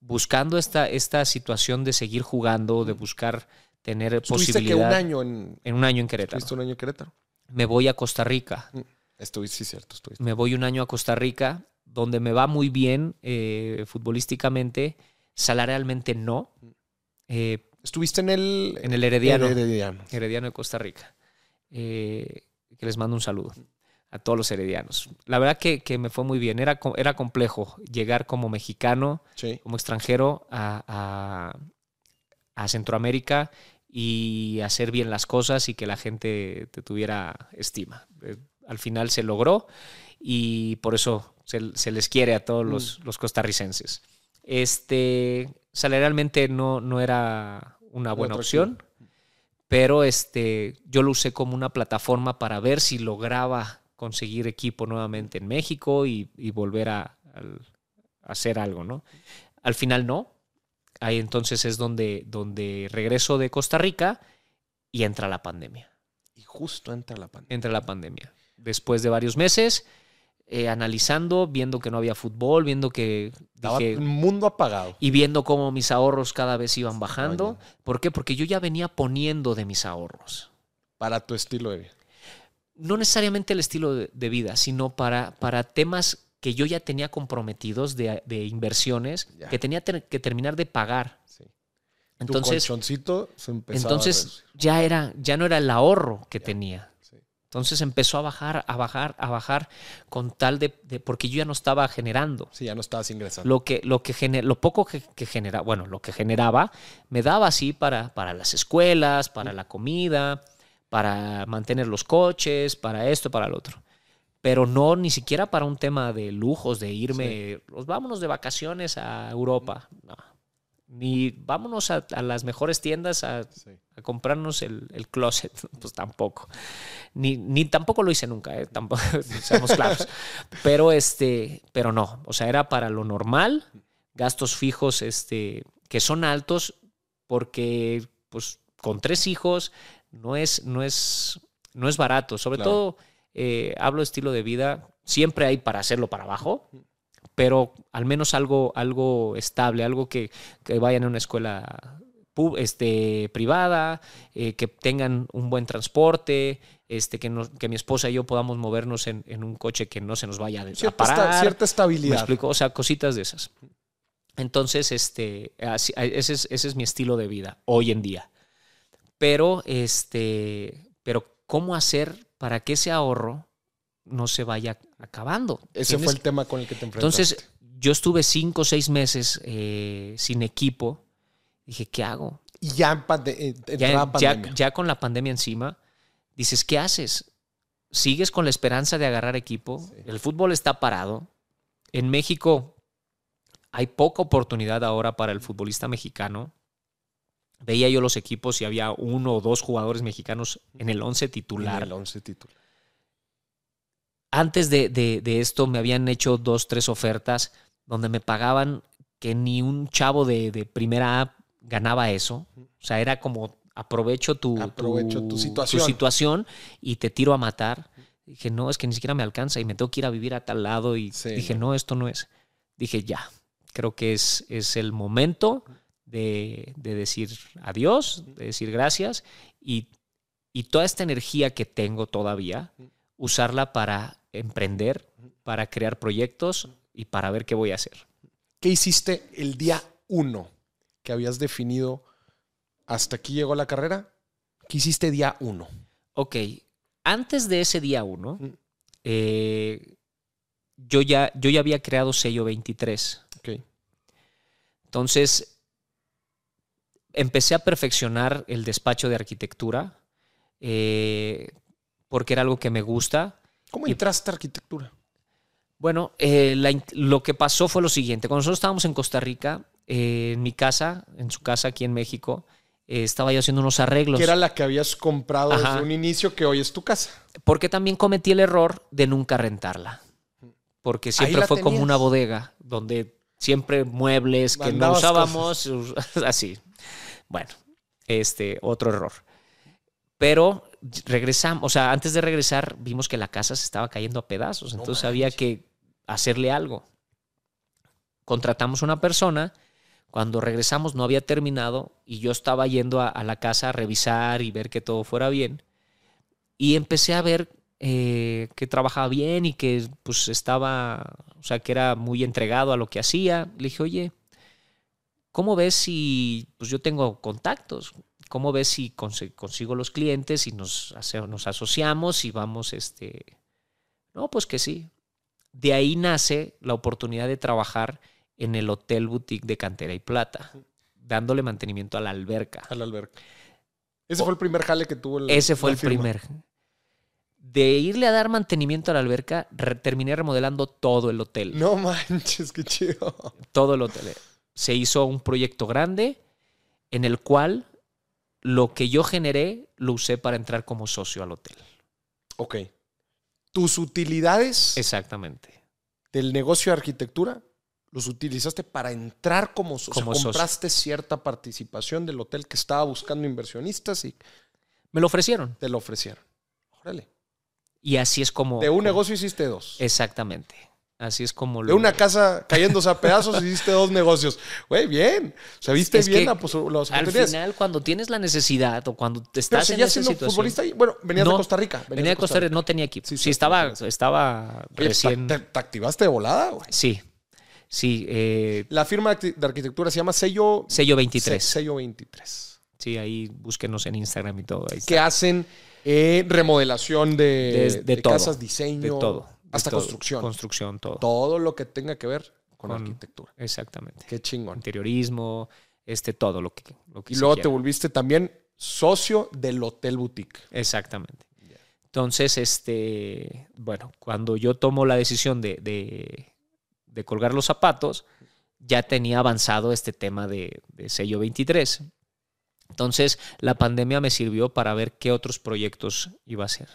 buscando esta, esta situación de seguir jugando, de buscar tener posibilidad. que un año en. En un año en Querétaro. Estuviste un año en Querétaro. Me voy a Costa Rica. Mm, estuviste, sí, cierto. Estuviste. Me voy un año a Costa Rica, donde me va muy bien eh, futbolísticamente, salarialmente no. Mm. Eh, Estuviste en el... En el Herediano. Herediano. de Costa Rica. Eh, que les mando un saludo a todos los heredianos. La verdad que, me fue muy bien. Era, era complejo llegar como mexicano, como extranjero a, Centroamérica y hacer bien las cosas y que la gente te tuviera estima. Eh, al final se logró y por eso se, les quiere a todos los, mm. los, costarricenses. Este, salarialmente no, no era una buena opción. Pero este, yo lo usé como una plataforma para ver si lograba conseguir equipo nuevamente en México y, volver a, hacer algo, ¿no? Al final no. Ahí entonces es donde, donde regreso de Costa Rica y entra la pandemia. Y justo entra la pandemia. Entra la pandemia. Después de varios meses, eh, analizando, viendo que no había fútbol, viendo que... Estaba un mundo apagado. Y viendo cómo mis ahorros cada vez iban bajando. ¿Por qué? Porque yo ya venía poniendo de mis ahorros. Para tu estilo de vida. No necesariamente el estilo de, vida, sino para, para temas que yo ya tenía comprometidos de, inversiones que tenía que terminar de pagar. Entonces, tu se entonces ya era, ya no era el ahorro que tenía, entonces empezó a bajar, a bajar, a bajar con tal de, porque yo ya no estaba generando. Sí, ya no estabas ingresando. Lo que, lo que lo poco que, que generaba, bueno, lo que generaba me daba así para, para las escuelas, para la comida, para mantener los coches, para esto, para lo otro. Pero no ni siquiera para un tema de lujos, de irme, los vámonos de vacaciones a Europa. No, ni vámonos a, las mejores tiendas a, comprarnos el, closet, <laughs> pues tampoco. Ni, ni, tampoco lo hice nunca, ¿eh? tampoco, <laughs> seamos claros. Pero, este, pero no, o sea, era para lo normal, gastos fijos este, que son altos porque pues, con tres hijos no es, no es, no es barato. Sobre todo, eh, hablo de estilo de vida, siempre hay para hacerlo para abajo pero al menos algo, algo estable, algo que, vayan a una escuela este, privada, eh, que tengan un buen transporte, este, que, que mi esposa y yo podamos movernos en, un coche que no se nos vaya a parar. cierta estabilidad. ¿Me explico? O sea, cositas de esas. Entonces, este, ese, es, ese es mi estilo de vida hoy en día. Pero, este, pero ¿cómo hacer para que ese ahorro no se vaya acabando. Ese fue el tema con el que te enfrentaste. Entonces, yo estuve cinco o seis meses eh, sin equipo. Dije, ¿qué hago? Y ya, eh, ya, con la pandemia encima, dices, ¿qué haces? ¿Sigues con la esperanza de agarrar equipo? El fútbol está parado. En México hay poca oportunidad ahora para el futbolista mexicano. Veía yo los equipos y había uno o dos jugadores mexicanos en el once titular. En el once titular antes de, esto me habían hecho dos, tres ofertas donde me pagaban que ni un chavo de, primera A ganaba eso. O sea, era como aprovecho tu, tu, situación. situación. y te tiro a matar. Dije, no, es que ni siquiera me alcanza y me tengo que ir a vivir a tal lado. Y dije, no, esto no es. Dije, ya, creo que es, es el momento de, decir adiós, de decir gracias y, y toda esta energía que tengo todavía, usarla para emprender, para crear proyectos y para ver qué voy a hacer. ¿Qué hiciste el día uno que habías definido hasta aquí llegó la carrera? ¿Qué hiciste día uno? Ok, antes de ese día uno, eh, yo, ya, yo ya había creado sello 23. Ok. Entonces, empecé a perfeccionar el despacho de arquitectura eh, porque era algo que me gusta. ¿Cómo Y- entraste a arquitectura? Bueno, eh, la lo que pasó fue lo siguiente. Cuando nosotros estábamos en Costa Rica, eh, en mi casa, en su casa aquí en México, eh, estaba yo haciendo unos arreglos. Que era la que habías comprado Ajá. desde un inicio que hoy es tu casa. Porque también cometí el error de nunca rentarla. Porque siempre fue como una bodega donde siempre muebles que Mandabas no usábamos, <laughs> así. Bueno, este, otro error. Pero regresamos, o sea, antes de regresar vimos que la casa se estaba cayendo a pedazos, No entonces había que hacerle algo. Contratamos una persona, cuando regresamos no había terminado y yo estaba yendo a, a la casa a revisar y ver que todo fuera bien. Y empecé a ver eh, que trabajaba bien y que pues estaba, o sea, que era muy entregado a lo que hacía. Le dije, oye, ¿cómo ves si pues yo tengo contactos? ¿Cómo ves si consigo los clientes y nos, asociamos y vamos, este... No, pues que sí. De ahí nace la oportunidad de trabajar en el Hotel Boutique de Cantera y Plata, dándole mantenimiento a la alberca. Al alberca. Ese fue el primer jale que tuvo el, Ese fue la el firma. primer. De irle a dar mantenimiento a la alberca, re- terminé remodelando todo el hotel. No manches, qué chido. Todo el hotel. Se hizo un proyecto grande en el cual lo que yo generé lo usé para entrar como socio al hotel. Ok. Tus utilidades Exactamente. del negocio de arquitectura los utilizaste para entrar como socio. Como O sea, socio. compraste cierta participación del hotel que estaba buscando inversionistas y Me lo ofrecieron. te lo ofrecieron. Órale. Y así es como... De un como- negocio hiciste dos. Exactamente. Así es como De lo... una casa cayéndose a pedazos hiciste dos negocios. Güey, bien. O sea, viste Es bien la las Al final, cuando tienes la necesidad o cuando te Pero estás en seguías esa siendo futbolista. Bueno, venías de Costa Rica. venías Venía de Costa Rica, no tenía equipo. Sí, Sí, sí, estaba, estaba Oye, recién... Te, te activaste de volada, güey. Sí, sí. eh, La firma de arqui- de arquitectura se llama Sello sello 23. Se- Sello 23. Sí, ahí búsquenos en Instagram y todo. ahí. Que hacen eh, remodelación de, De- de de casas, diseño, de todo. Hasta todo. construcción. Construcción, todo. todo lo que tenga que ver con, Con- arquitectura. Exactamente. Qué chingón. Interiorismo, este, todo lo que, lo que Y luego te volviste también socio del Hotel Boutique. Exactamente. Entonces, este, bueno, cuando yo tomo la decisión de, de- de colgar los zapatos, ya tenía avanzado este tema de, de sello 23. Entonces, la pandemia me sirvió para ver qué otros proyectos iba a hacer.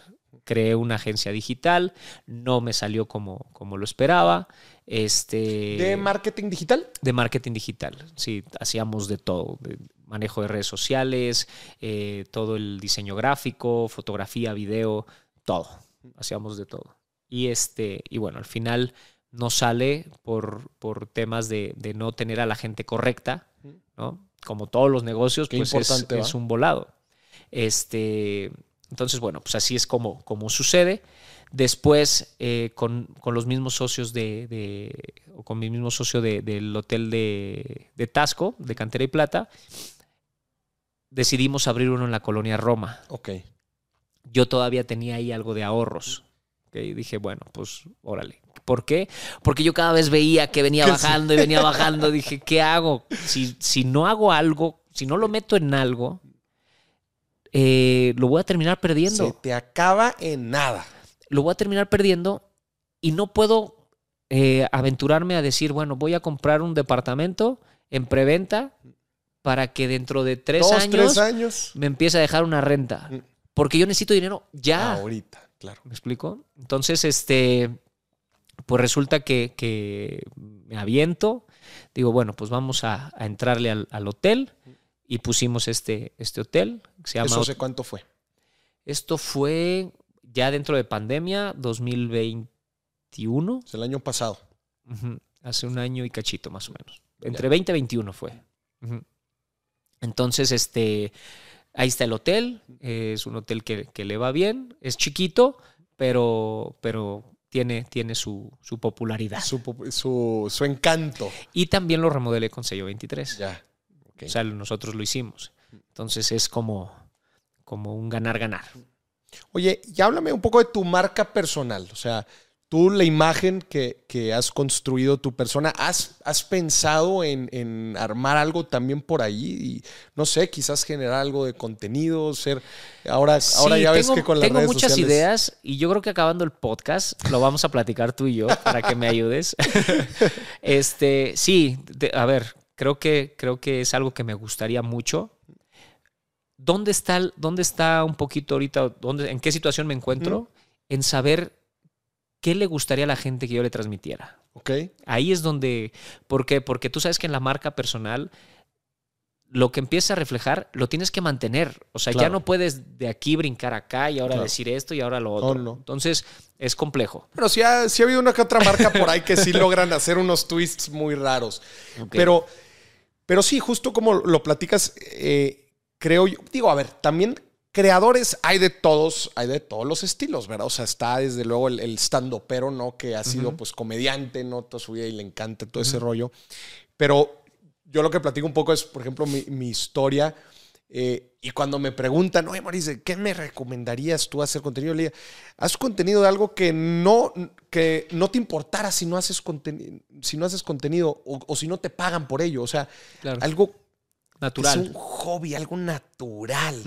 Creé una agencia digital, no me salió como, como lo esperaba. Este, ¿De marketing digital? de marketing digital. Sí, hacíamos de todo, de manejo de redes sociales, eh, todo el diseño gráfico, fotografía, video, todo. Hacíamos de todo. Y este, y bueno, al final no sale por, por temas de, de no tener a la gente correcta, ¿no? Como todos los negocios, Qué pues es, es un volado. Este, entonces, bueno, pues así es como, como sucede. Después, eh, con, con los mismos socios de, de- o con mi mismo socio de- del hotel de, de Tasco, de Cantera y Plata, decidimos abrir uno en la colonia Roma. Ok. Yo todavía tenía ahí algo de ahorros. ¿ok? Y dije, bueno, pues órale. ¿Por qué? Porque yo cada vez veía que venía <laughs> bajando y venía bajando. Dije, ¿qué hago? Si, si no hago algo, si no lo meto en algo, eh, lo voy a terminar perdiendo Se te acaba en nada. lo voy a terminar perdiendo y no puedo eh, aventurarme a decir, bueno, voy a comprar un departamento en preventa para que dentro de tres Dos, años tres años. me empiece a dejar una renta. Mm. Porque yo necesito dinero ya. Ahorita, claro. ¿Me explico? Entonces, este, pues resulta que, que me aviento. Digo, bueno, pues vamos a, a entrarle al, al hotel y pusimos este, este hotel. Se llama ¿Eso sé cuánto fue? esto fue ya dentro de pandemia, 2021, Es el año pasado. hace un año y cachito más o menos. Entre 20 y 21 fue. Entonces, este, ahí está el hotel. Es un hotel que, que le va bien. Es chiquito, pero, pero tiene, tiene su, su popularidad. Su, su, su encanto. Y también lo remodelé con sello 23. Ya. O sea, nosotros lo hicimos. Entonces es como, como un ganar-ganar. Oye, y háblame un poco de tu marca personal. O sea, tú la imagen que, has construido tu persona, ¿has, has pensado en, armar algo también por ahí? Y, no sé, quizás generar algo de contenido, ser... Ahora, ahora ya ves que con las Tengo muchas ideas y yo creo que acabando el podcast lo vamos a platicar tú y yo para que me ayudes. <laughs> este, sí, a ver, creo que, creo que es algo que me gustaría mucho. ¿Dónde está, dónde está un poquito ahorita, dónde, en qué situación me encuentro? En saber ¿qué le gustaría a la gente que yo le transmitiera? Ok. Ahí es donde, ¿por qué? Porque tú sabes que en la marca personal lo que empieza a reflejar lo tienes que mantener. O sea, ya no puedes de aquí brincar acá y ahora decir esto y ahora lo otro. Entonces es complejo. Pero sí ha, sí ha habido una que otra marca por ahí que sí <laughs> logran hacer unos twists muy raros. Pero, pero sí, justo como lo platicas, eh, creo yo, digo, a ver, también creadores hay de todos, hay de todos los estilos, ¿verdad? O sea, está desde luego el, el stand pero ¿no? Que ha sido pues comediante, ¿no? Toda su vida y le encanta todo ese rollo. Pero yo lo que platico un poco es, por ejemplo, mi, historia. Eh, y cuando me preguntan, oye, Maurice, ¿qué me recomendarías tú hacer contenido? Le digo, haz contenido de algo que no, que no te importara si no haces, contenido, si no haces contenido o, si no te pagan por ello. O sea, algo natural. Es un hobby, algo natural.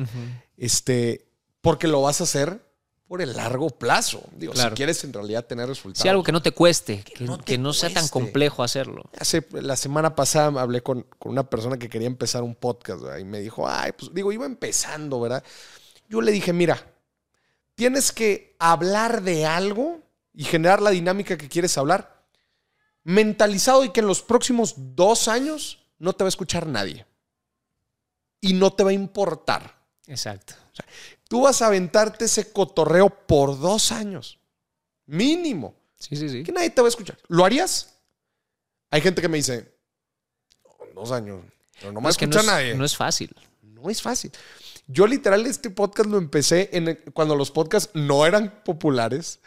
Este, porque lo vas a hacer por el largo plazo. Digo, si quieres en realidad tener resultados. Sí, algo que no te cueste, que, no, sea tan complejo hacerlo. Hace, la semana pasada hablé con, una persona que quería empezar un podcast y me dijo, ay, pues digo, iba empezando, ¿verdad? Yo le dije, mira, tienes que hablar de algo y generar la dinámica que quieres hablar, mentalizado y que en los próximos dos años no te va a escuchar nadie y no te va a importar. Exacto. tú vas a aventarte ese cotorreo por dos años. Mínimo. Sí, sí, sí. Que nadie te va a escuchar. ¿Lo harías? Hay gente que me dice, dos años, pero no me escucha no nadie. No es fácil. No es fácil. Yo literal este podcast lo empecé en cuando los podcasts no eran populares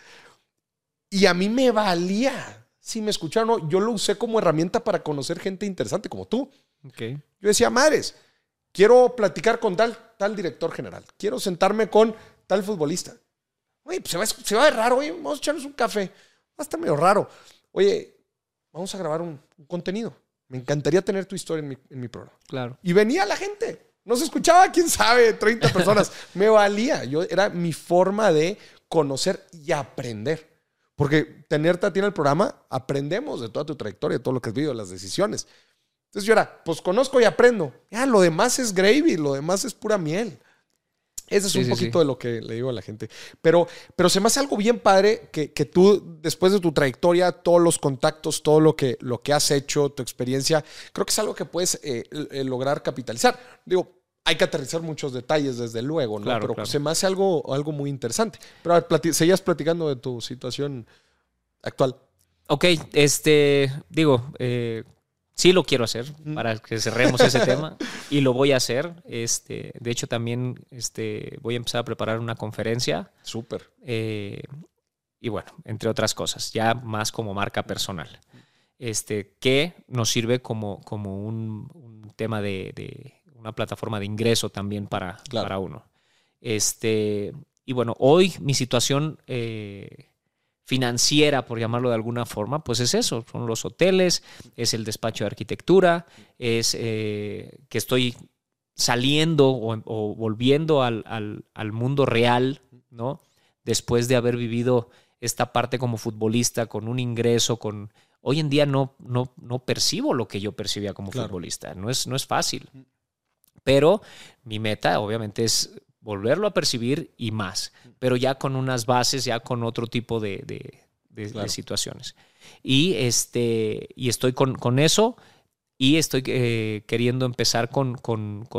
y a mí me valía si me escucharon. Yo lo usé como herramienta para conocer gente interesante como tú. Okay. Yo decía, madres, Quiero platicar con tal, tal director general. Quiero sentarme con tal futbolista. Oye, pues se va, se va a ver raro, oye, vamos a echarnos un café. Va a estar medio raro. Oye, vamos a grabar un, contenido. Me encantaría tener tu historia en mi, en mi, programa. Claro. Y venía la gente. No se escuchaba, quién sabe, 30 personas. <laughs> Me valía. Yo, era mi forma de conocer y aprender. Porque tenerte a ti en el programa, aprendemos de toda tu trayectoria, de todo lo que has vivido, las decisiones. Entonces yo era, pues conozco y aprendo. Ya, lo demás es gravy, lo demás es pura miel. Ese es un poquito de lo que le digo a la gente. Pero, pero se me hace algo bien padre que, tú, después de tu trayectoria, todos los contactos, todo lo que, lo que has hecho, tu experiencia, creo que es algo que puedes eh, eh, lograr capitalizar. Digo, hay que aterrizar muchos detalles, desde luego, ¿no? pero se me hace algo, algo muy interesante. Pero a ver, seguías platicando de tu situación actual. Ok, este, digo, eh, Sí lo quiero hacer para que cerremos ese <laughs> tema y lo voy a hacer. Este, de hecho, también este, voy a empezar a preparar una conferencia. Súper. Eh, y bueno, entre otras cosas, ya más como marca personal. Este, que nos sirve como, como un, tema de, una plataforma de ingreso también para, para uno. Este, y bueno, hoy mi situación eh, financiera, por llamarlo de alguna forma, pues es eso, son los hoteles, es el despacho de arquitectura, es eh, que estoy saliendo o, volviendo al, mundo real, ¿no? Después de haber vivido esta parte como futbolista con un ingreso, con... Hoy en día no, no, no percibo lo que yo percibía como futbolista, no es, no es fácil. Pero mi meta, obviamente, es volverlo a percibir y más, pero ya con unas bases, ya con otro tipo de, situaciones. Y, este, y estoy con, eso y estoy eh, queriendo empezar con,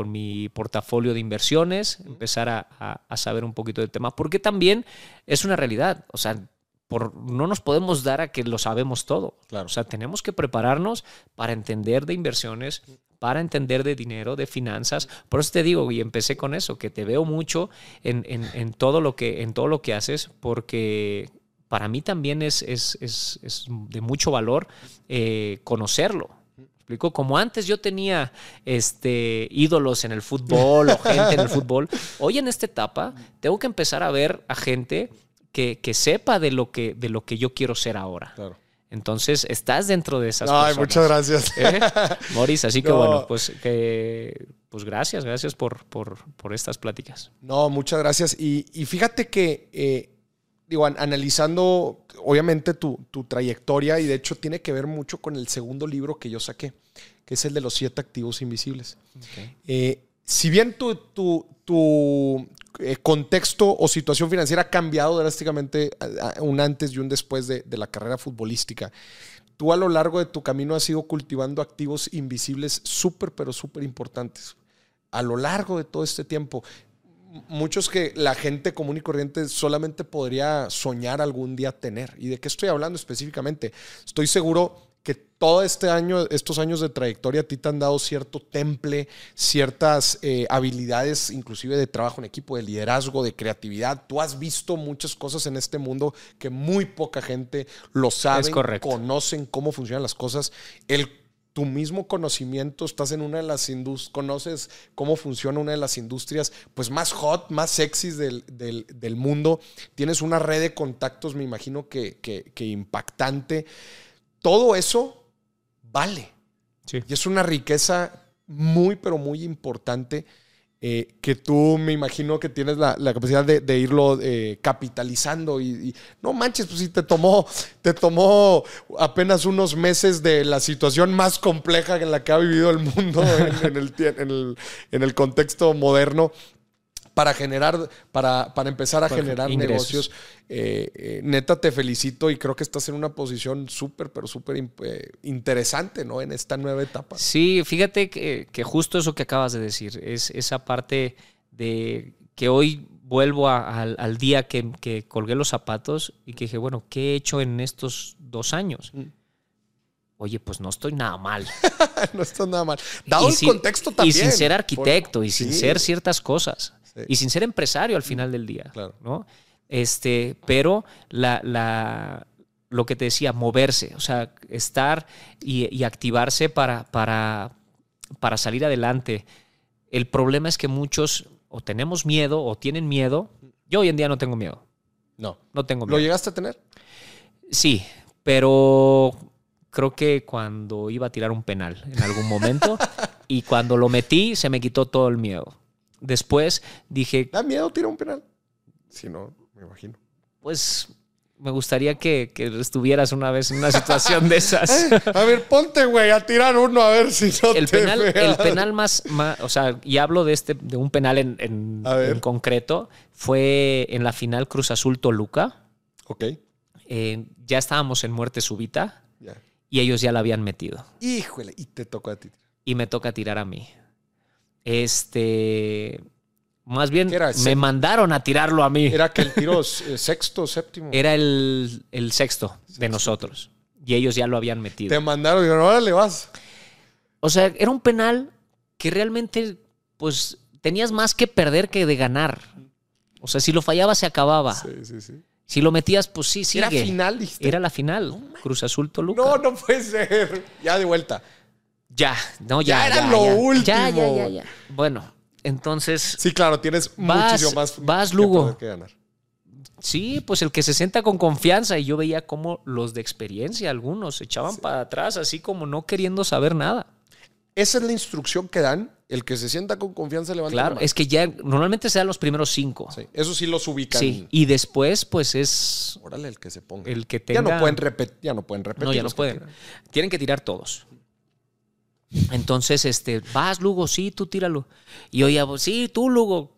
mi portafolio de inversiones, empezar a, saber un poquito del tema, porque también es una realidad, o sea, por, no nos podemos dar a que lo sabemos todo. Claro. O sea, tenemos que prepararnos para entender de inversiones, para entender de dinero, de finanzas. Por eso te digo, y empecé con eso, que te veo mucho en, todo, lo que, en todo lo que haces, porque para mí también es, es, de mucho valor eh, conocerlo. explico? Como antes yo tenía este, ídolos en el fútbol o gente en el fútbol, <laughs> hoy en esta etapa tengo que empezar a ver a gente que, que sepa de lo que, de lo que yo quiero ser ahora. Claro. Entonces, estás dentro de esas Ay, personas. muchas gracias. ¿Eh? Moris, así que <laughs> No. bueno, pues, que, pues gracias, gracias por, por, por estas pláticas. No, muchas gracias. Y, y fíjate que, eh, digo, an- analizando obviamente tu, tu trayectoria, y de hecho tiene que ver mucho con el segundo libro que yo saqué, que es el de los siete activos invisibles. Eh, si bien tu, tu- tu, eh, contexto o situación financiera ha cambiado drásticamente un antes y un después de, de la carrera futbolística, tú a lo largo de tu camino has ido cultivando activos invisibles súper, pero súper importantes. A lo largo de todo este tiempo. Muchos que la gente común y corriente solamente podría soñar algún día tener. ¿Y de qué estoy hablando específicamente? Estoy seguro que todo este año, estos años de trayectoria a ti te han dado cierto temple, ciertas eh, habilidades, inclusive de trabajo en equipo, de liderazgo, de creatividad. Tú has visto muchas cosas en este mundo que muy poca gente lo sabe, conocen cómo funcionan las cosas. El tu mismo conocimiento, estás en una de las industrias, conoces cómo funciona una de las industrias pues más hot, más sexys del, del- del mundo, tienes una red de contactos, me imagino que, que- que impactante. Todo eso vale. Sí. Y es una riqueza muy, pero muy importante eh, que tú me imagino que tienes la, la capacidad de, de irlo eh, capitalizando. Y, y no manches, pues si te tomó, te tomó apenas unos meses de la situación más compleja en la que ha vivido el mundo en, en el, en el- en el contexto moderno. Para generar, para, para empezar a Para generar ingresos. negocios. Eh, eh, neta, te felicito y creo que estás en una posición súper, pero súper eh, interesante, ¿no? En esta nueva etapa. Sí, fíjate que, que justo eso que acabas de decir, es esa parte de que hoy vuelvo a- al, al día que, que colgué los zapatos y que dije, bueno, ¿qué he hecho en estos dos años? Mm. Oye, pues no estoy nada mal. <laughs> no está nada mal. Dado Y el sin- contexto también. Y sin ser arquitecto, y sin Sí. ser ciertas cosas. Sí. Y sin ser empresario al final del día. Claro. ¿no? Este, pero la, la- lo que te decía, moverse, o sea, estar y, y activarse para, para, para salir adelante. El problema es que muchos o tenemos miedo o tienen miedo. Yo hoy en día no tengo miedo. No. No tengo ¿Lo miedo. llegaste a tener? Sí, pero creo que cuando iba a tirar un penal en algún momento <laughs> y cuando lo metí se me quitó todo el miedo. Después dije, ¿Da miedo tirar un penal? Sí, no, me imagino. pues me gustaría que, que estuvieras una vez en una situación de esas. <laughs> A ver, ponte, güey, a tirar uno a ver si no El te penal, el penal más, más- o sea, y hablo de este, de un penal en, en- en concreto, fue en la final Cruz Azul Toluca. Ok, Eh, ya estábamos en muerte súbita ya. y ellos ya la habían metido. Híjole, y te tocó a ti. y me toca tirar a mí. Este. Más bien, ¿Qué era? me mandaron a tirarlo a mí. Era, Era que <laughs> el tiro sexto, séptimo. el, el sexto de nosotros. Y ellos ya lo habían metido. Te mandaron dijeron, órale, vas. O sea, era un penal que realmente, pues, tenías más que perder que de ganar. O sea, si lo fallabas, se acababa. Sí, sí, sí. Si lo metías, pues sí, sigue. Era final, dijiste. Era la final. Cruz Azul Toluca. No, no puede ser. Ya de vuelta. Ya, no, ya. Ya era lo ya. último. Ya, ya, ya, ya. Bueno, entonces, Sí, claro, tienes Vas- muchísimo más vas, Lugo. que ganar. Sí, pues el que se sienta con confianza y yo veía como los de experiencia, algunos se echaban para atrás así como no queriendo saber nada. Esa es la instrucción que dan. El que se sienta con confianza levanta la Claro, mano. es que ya normalmente se dan los primeros cinco. Sí, Sí, Eso sí los ubican. y después pues es Órale, el que se ponga. el que Ya tenga... no pueden repetir. Ya no pueden repetir. No, ya no pueden. Tienen que tirar todos. Entonces, este, vas, Lugo, sí, tú tíralo. Y yo ya, sí, tú, Lugo.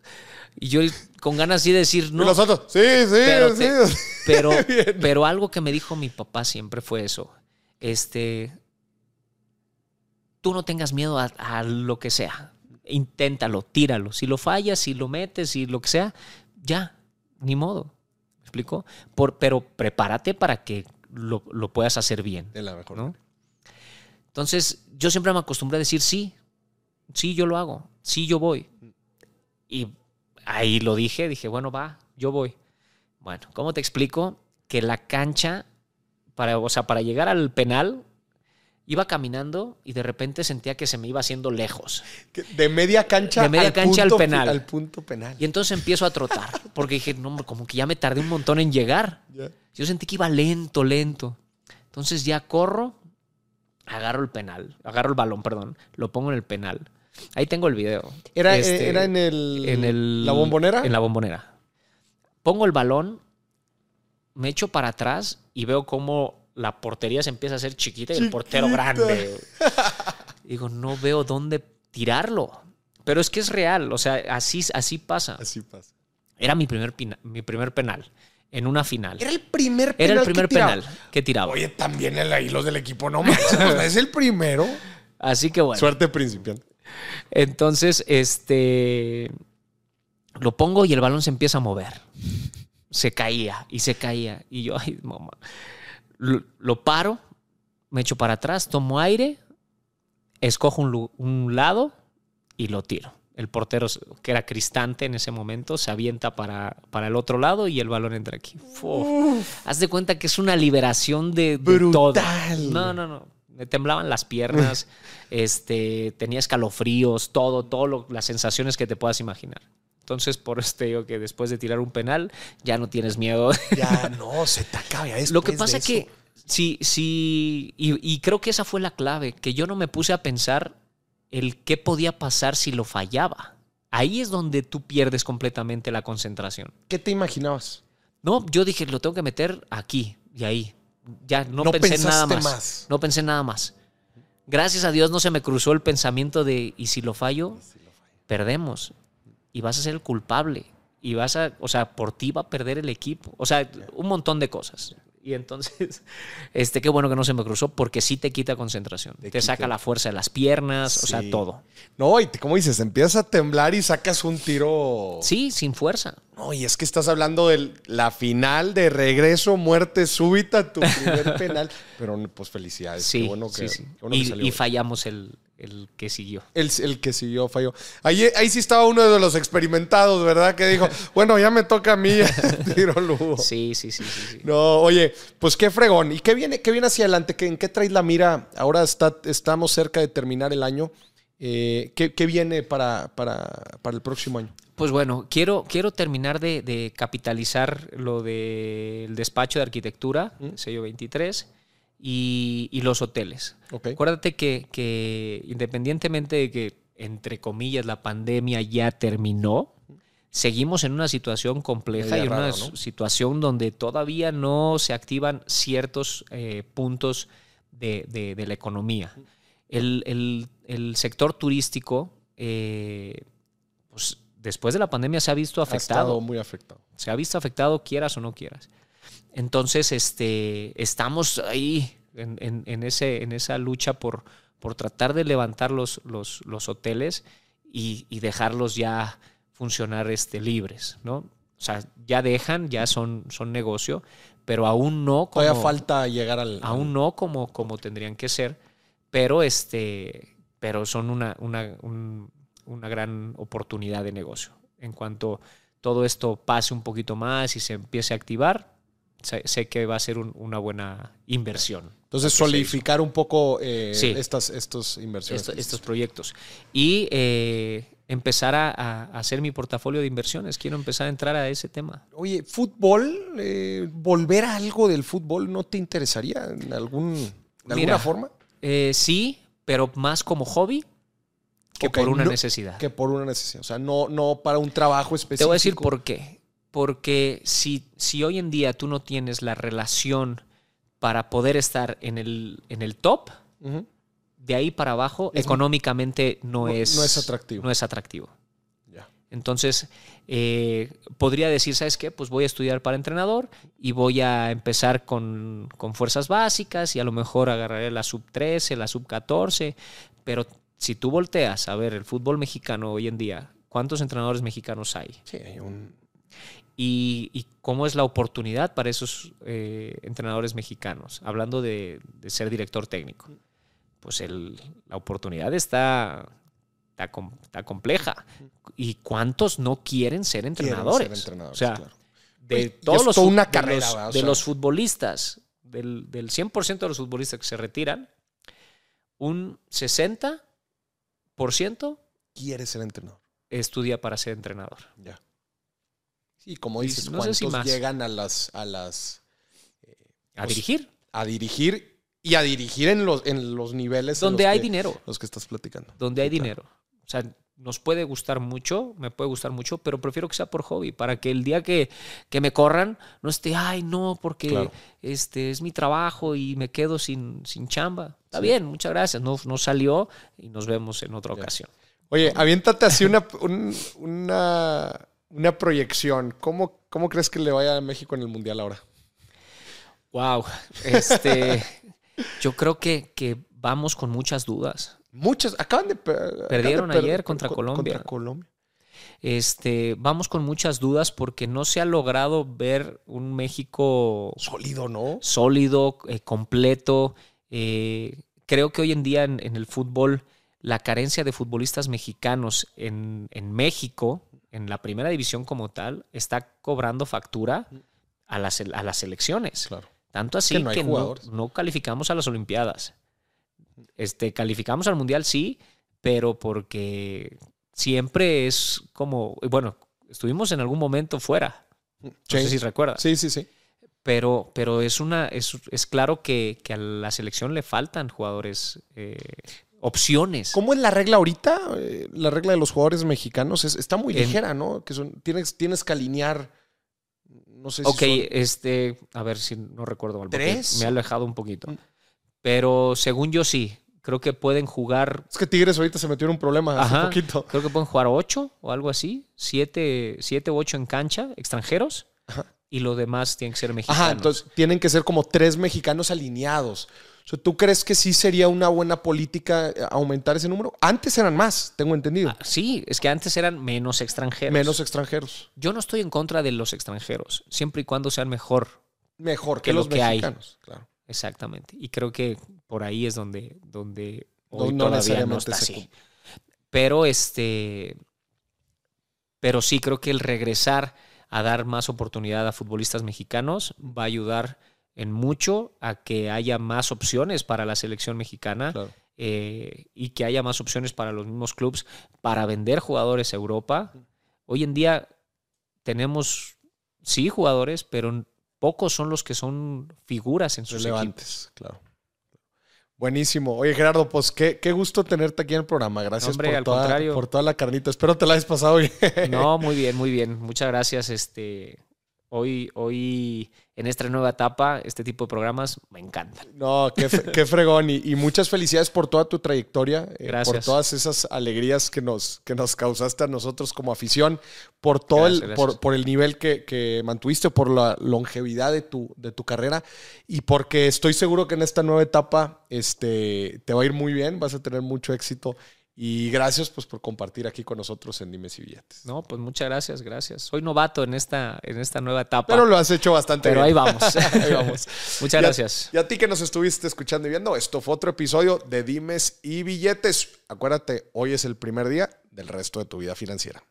Y yo con ganas así de decir, no. Y los otros, sí, sí, pero, sí. te- pero, <laughs> pero algo que me dijo mi papá siempre fue eso. Este, tú no tengas miedo a, a lo que sea. Inténtalo, tíralo. Si lo fallas, si lo metes, si lo que sea, ya, ni modo. ¿Me explico? Por, pero prepárate para que lo, lo puedas hacer bien. De la mejor. ¿no? Entonces, yo siempre me acostumbré a decir sí, sí, yo lo hago, sí, yo voy. Y ahí lo dije, dije, bueno, va, yo voy. Bueno, ¿cómo te explico? Que la cancha, para, o sea, para llegar al penal, Iba caminando y de repente sentía que se me iba haciendo lejos. De media cancha, De media cancha al penal. Al punto penal. Y entonces empiezo a trotar, porque dije, no, como que ya me tardé un montón en llegar. Yo sentí que iba lento, lento. Entonces ya corro, agarro el penal, agarro el balón, perdón, lo pongo en el penal. Ahí tengo el video. Era, Este, era en el. en el, ¿La bombonera? En la bombonera. Pongo el balón, me echo para atrás y veo cómo la portería se empieza a hacer chiquita y el portero grande. <laughs> Digo, no veo dónde tirarlo. Pero es que es real, o sea, así, así pasa. Así pasa. Era mi primer, pina- mi primer penal en una final. Era el primer penal. Era el que primer tiraba. penal que tiraba. Oye, también el ahí los del equipo no manches, pues, es el primero. Así que bueno. Suerte principiante. Entonces, este. Lo pongo y el balón se empieza a mover. Se caía y se caía. Y yo, ay, mamá. Lo, lo paro, me echo para atrás, tomo aire, escojo un lado y lo tiro. El portero, que era Cristante en ese momento, se avienta para, para el otro lado y el balón entra aquí. Fu. Haz de cuenta que es una liberación de, de todo. Brutal. No, no, no. Me temblaban las piernas, <laughs> este, tenía escalofríos, todo, todo las sensaciones que te puedas imaginar. Entonces, por eso te digo que después de tirar un penal, ya no tienes miedo. <laughs> Ya, <laughs> no, se te acaba. Lo que pasa que, eso. sí, sí, y, y creo que esa fue la clave, que yo no me puse a pensar el qué podía pasar si lo fallaba. Ahí es donde tú pierdes completamente la concentración. ¿Qué te imaginabas? No, yo dije, lo tengo que meter aquí y ahí. Ya no, No pensé en nada más. más. No pensé en nada más. Gracias a Dios no se me cruzó el pensamiento de, ¿y si lo fallo? Perdemos. Y vas a ser el culpable. Y vas a, o sea, por ti va a perder el equipo. O sea, un montón de cosas. Y entonces, <laughs> este, qué bueno que no se me cruzó porque sí te quita concentración. Te Te, saca la fuerza de las piernas, o sea, todo. No, y como dices, empiezas a temblar y sacas un tiro. Sí, sin fuerza. No, y es que estás hablando de la final de regreso, muerte súbita, tu primer <laughs> penal. Pero pues felicidades. Sí, Qué bueno que, sí, bueno que Y, salió y fallamos el, el que siguió. El, el que siguió falló. Ahí, ahí sí estaba uno de los experimentados, ¿verdad? Que dijo, <laughs> bueno, ya me toca a mí, <laughs> tiro Lugo. Sí, sí, sí, sí. sí. No, oye, pues qué fregón. ¿Y qué viene, qué viene hacia adelante? ¿Qué, ¿En qué traes la mira? Ahora está, estamos cerca de terminar el año. Eh, ¿qué, qué viene para, para, para el próximo año? Pues bueno, quiero, quiero terminar de, de capitalizar lo del despacho de arquitectura, Mm. sello 23, y, y los hoteles. Ok. Acuérdate que, que independientemente de que, entre comillas, la pandemia ya terminó, seguimos en una situación compleja Media y en una ¿no? situación donde todavía no se activan ciertos eh, puntos de, de- de la economía. El, el- el sector turístico, eh, pues después de la pandemia se ha visto Ha afectado estado muy afectado. se ha visto afectado, quieras o no quieras. Entonces, este, estamos ahí en, en- en ese, en esa lucha por, por tratar de levantar los, los, los hoteles y, y dejarlos ya funcionar este, libres, ¿no? O sea, ya dejan, ya son, son negocio, pero aún no como, Todavía falta llegar al. aún no como, como tendrían que ser, pero, este, pero son una, una, un- una gran oportunidad de negocio. En cuanto todo esto pase un poquito más y se empiece a activar, sé, sé que va a ser un- una buena inversión. Entonces, solidificar un poco eh, Sí. estas, estos inversiones. esto- estos proyectos. Y eh, empezar a, a hacer mi portafolio de inversiones. Quiero empezar a entrar a ese tema. Oye, fútbol, eh, volver a algo del fútbol, ¿no te interesaría en algún, de alguna Mira, forma? Eh, sí, pero más como hobby que por una no- necesidad. Que por una necesidad. O sea, no, no para un trabajo específico. Te voy a decir por qué. Porque si, si hoy en día tú no tienes la relación para poder estar en el, en el top, de ahí para abajo, Es- económicamente no, no- es, no es atractivo. No es atractivo. Entonces, eh, podría decir, ¿sabes qué? Pues voy a estudiar para entrenador y voy a empezar con, con fuerzas básicas y a lo mejor agarraré la sub 13, la sub 14, pero si tú volteas a ver el fútbol mexicano hoy en día, ¿cuántos entrenadores mexicanos hay? Sí, hay un- y, y cómo es la oportunidad para esos eh, entrenadores mexicanos, hablando de, de ser director técnico. Pues el- la oportunidad está, está, com- está compleja. ¿Y cuántos no quieren ser quieren ser entrenadores? entrenadores, o sea, claro. de todos los, una de carrera, los- futbolistas, del, del 100% de los futbolistas que se retiran, un 60% quiere ser entrenador. Estudia para ser entrenador. Ya. Sí, como dices, no sé ¿cuántos llegan a las... A, las, eh, ¿A pues, dirigir? A dirigir y a dirigir en los, en los niveles... Donde hay dinero. Los que estás platicando. Donde hay dinero. O sea, nos puede gustar mucho, me puede gustar mucho, pero prefiero que sea por hobby, para que el día que, que me corran no esté, ay, no, porque este es mi trabajo y me quedo sin, sin chamba. Está bien, muchas gracias. No, no salió y nos vemos en otra ocasión. Oye, aviéntate así una, una, una proyección. ¿Cómo, ¿Cómo crees que le vaya a México en el Mundial ahora? Wow. Este, <laughs> yo creo que, que vamos con muchas dudas. Muchas, acaban de perdieron ayer contra Colombia. Colombia. Este, vamos con muchas dudas porque no se ha logrado ver un México sólido, ¿no? Sólido, eh, completo. Eh, creo que hoy en día en, el fútbol la carencia de futbolistas mexicanos en, México, en la primera división como tal, está cobrando factura a las, a las elecciones. Claro. Tanto así que, no, calificamos a las Olimpiadas. Este, calificamos al Mundial, sí, pero porque siempre es como, bueno, estuvimos en algún momento fuera. No sé si recuerdas. Sí, sí, sí. Pero, pero es una, es, claro que, a la selección le faltan jugadores, eh, opciones. ¿Cómo es la regla ahorita? Eh, la regla de los jugadores mexicanos está muy ligera, ¿no? Que son, tienes, tienes que alinear. No sé si Ok, este, a ver si no recuerdo mal. ¿Tres? Me ha alejado un poquito. Pero según yo sí. Creo que pueden jugar. Es que Tigres ahorita se metió en un problema hace poquito. Creo que pueden jugar ocho o algo así. Siete, siete u ocho en cancha, extranjeros. Y lo demás tienen que ser mexicanos. Ajá, entonces tienen que ser como tres mexicanos alineados. O ¿Tú crees que sí sería una buena política eh, aumentar ese número? Antes eran más, tengo entendido. Ah, sí, es que antes eran menos extranjeros. Menos extranjeros. Yo no estoy en contra de los extranjeros, siempre y cuando sean mejor. Mejor que, los mexicanos, claro. Exactamente. Y creo que por ahí es donde, donde hoy no, todavía no está así. Pero este. Pero sí creo que el regresar a dar más oportunidad a futbolistas mexicanos va a ayudar en mucho a que haya más opciones para la selección mexicana eh, y que haya más opciones para los mismos clubes para vender jugadores a Europa. Hoy en día tenemos, sí, jugadores, pero pocos son los que son figuras en sus Relevantes, claro. Buenísimo. Oye, Gerardo, pues qué, qué, gusto tenerte aquí en el programa. Gracias por, toda, por toda la carnita. Espero te la hayas pasado bien. No, <laughs> muy bien, muy bien. Muchas gracias. Este, Hoy, hoy, en esta nueva etapa, este tipo de programas me encantan. No, qué, qué fregón. Y, muchas felicidades por toda tu trayectoria. Eh, Gracias. por todas esas alegrías que nos, que nos causaste a nosotros como afición. Por todo el, Por, por, el nivel que, que, mantuviste, por la longevidad de tu, de tu carrera. Y porque estoy seguro que en esta nueva etapa este, te va a ir muy bien. Vas a tener mucho éxito y gracias pues por compartir aquí con nosotros en Dimes y Billetes. No, pues muchas gracias, gracias. Soy novato en esta, en esta nueva etapa. Pero lo has hecho bastante bien. Pero ahí vamos. <laughs> ahí vamos. muchas gracias. Y a ti que nos estuviste escuchando y viendo, esto fue otro episodio de Dimes y Billetes. Acuérdate, hoy es el primer día del resto de tu vida financiera.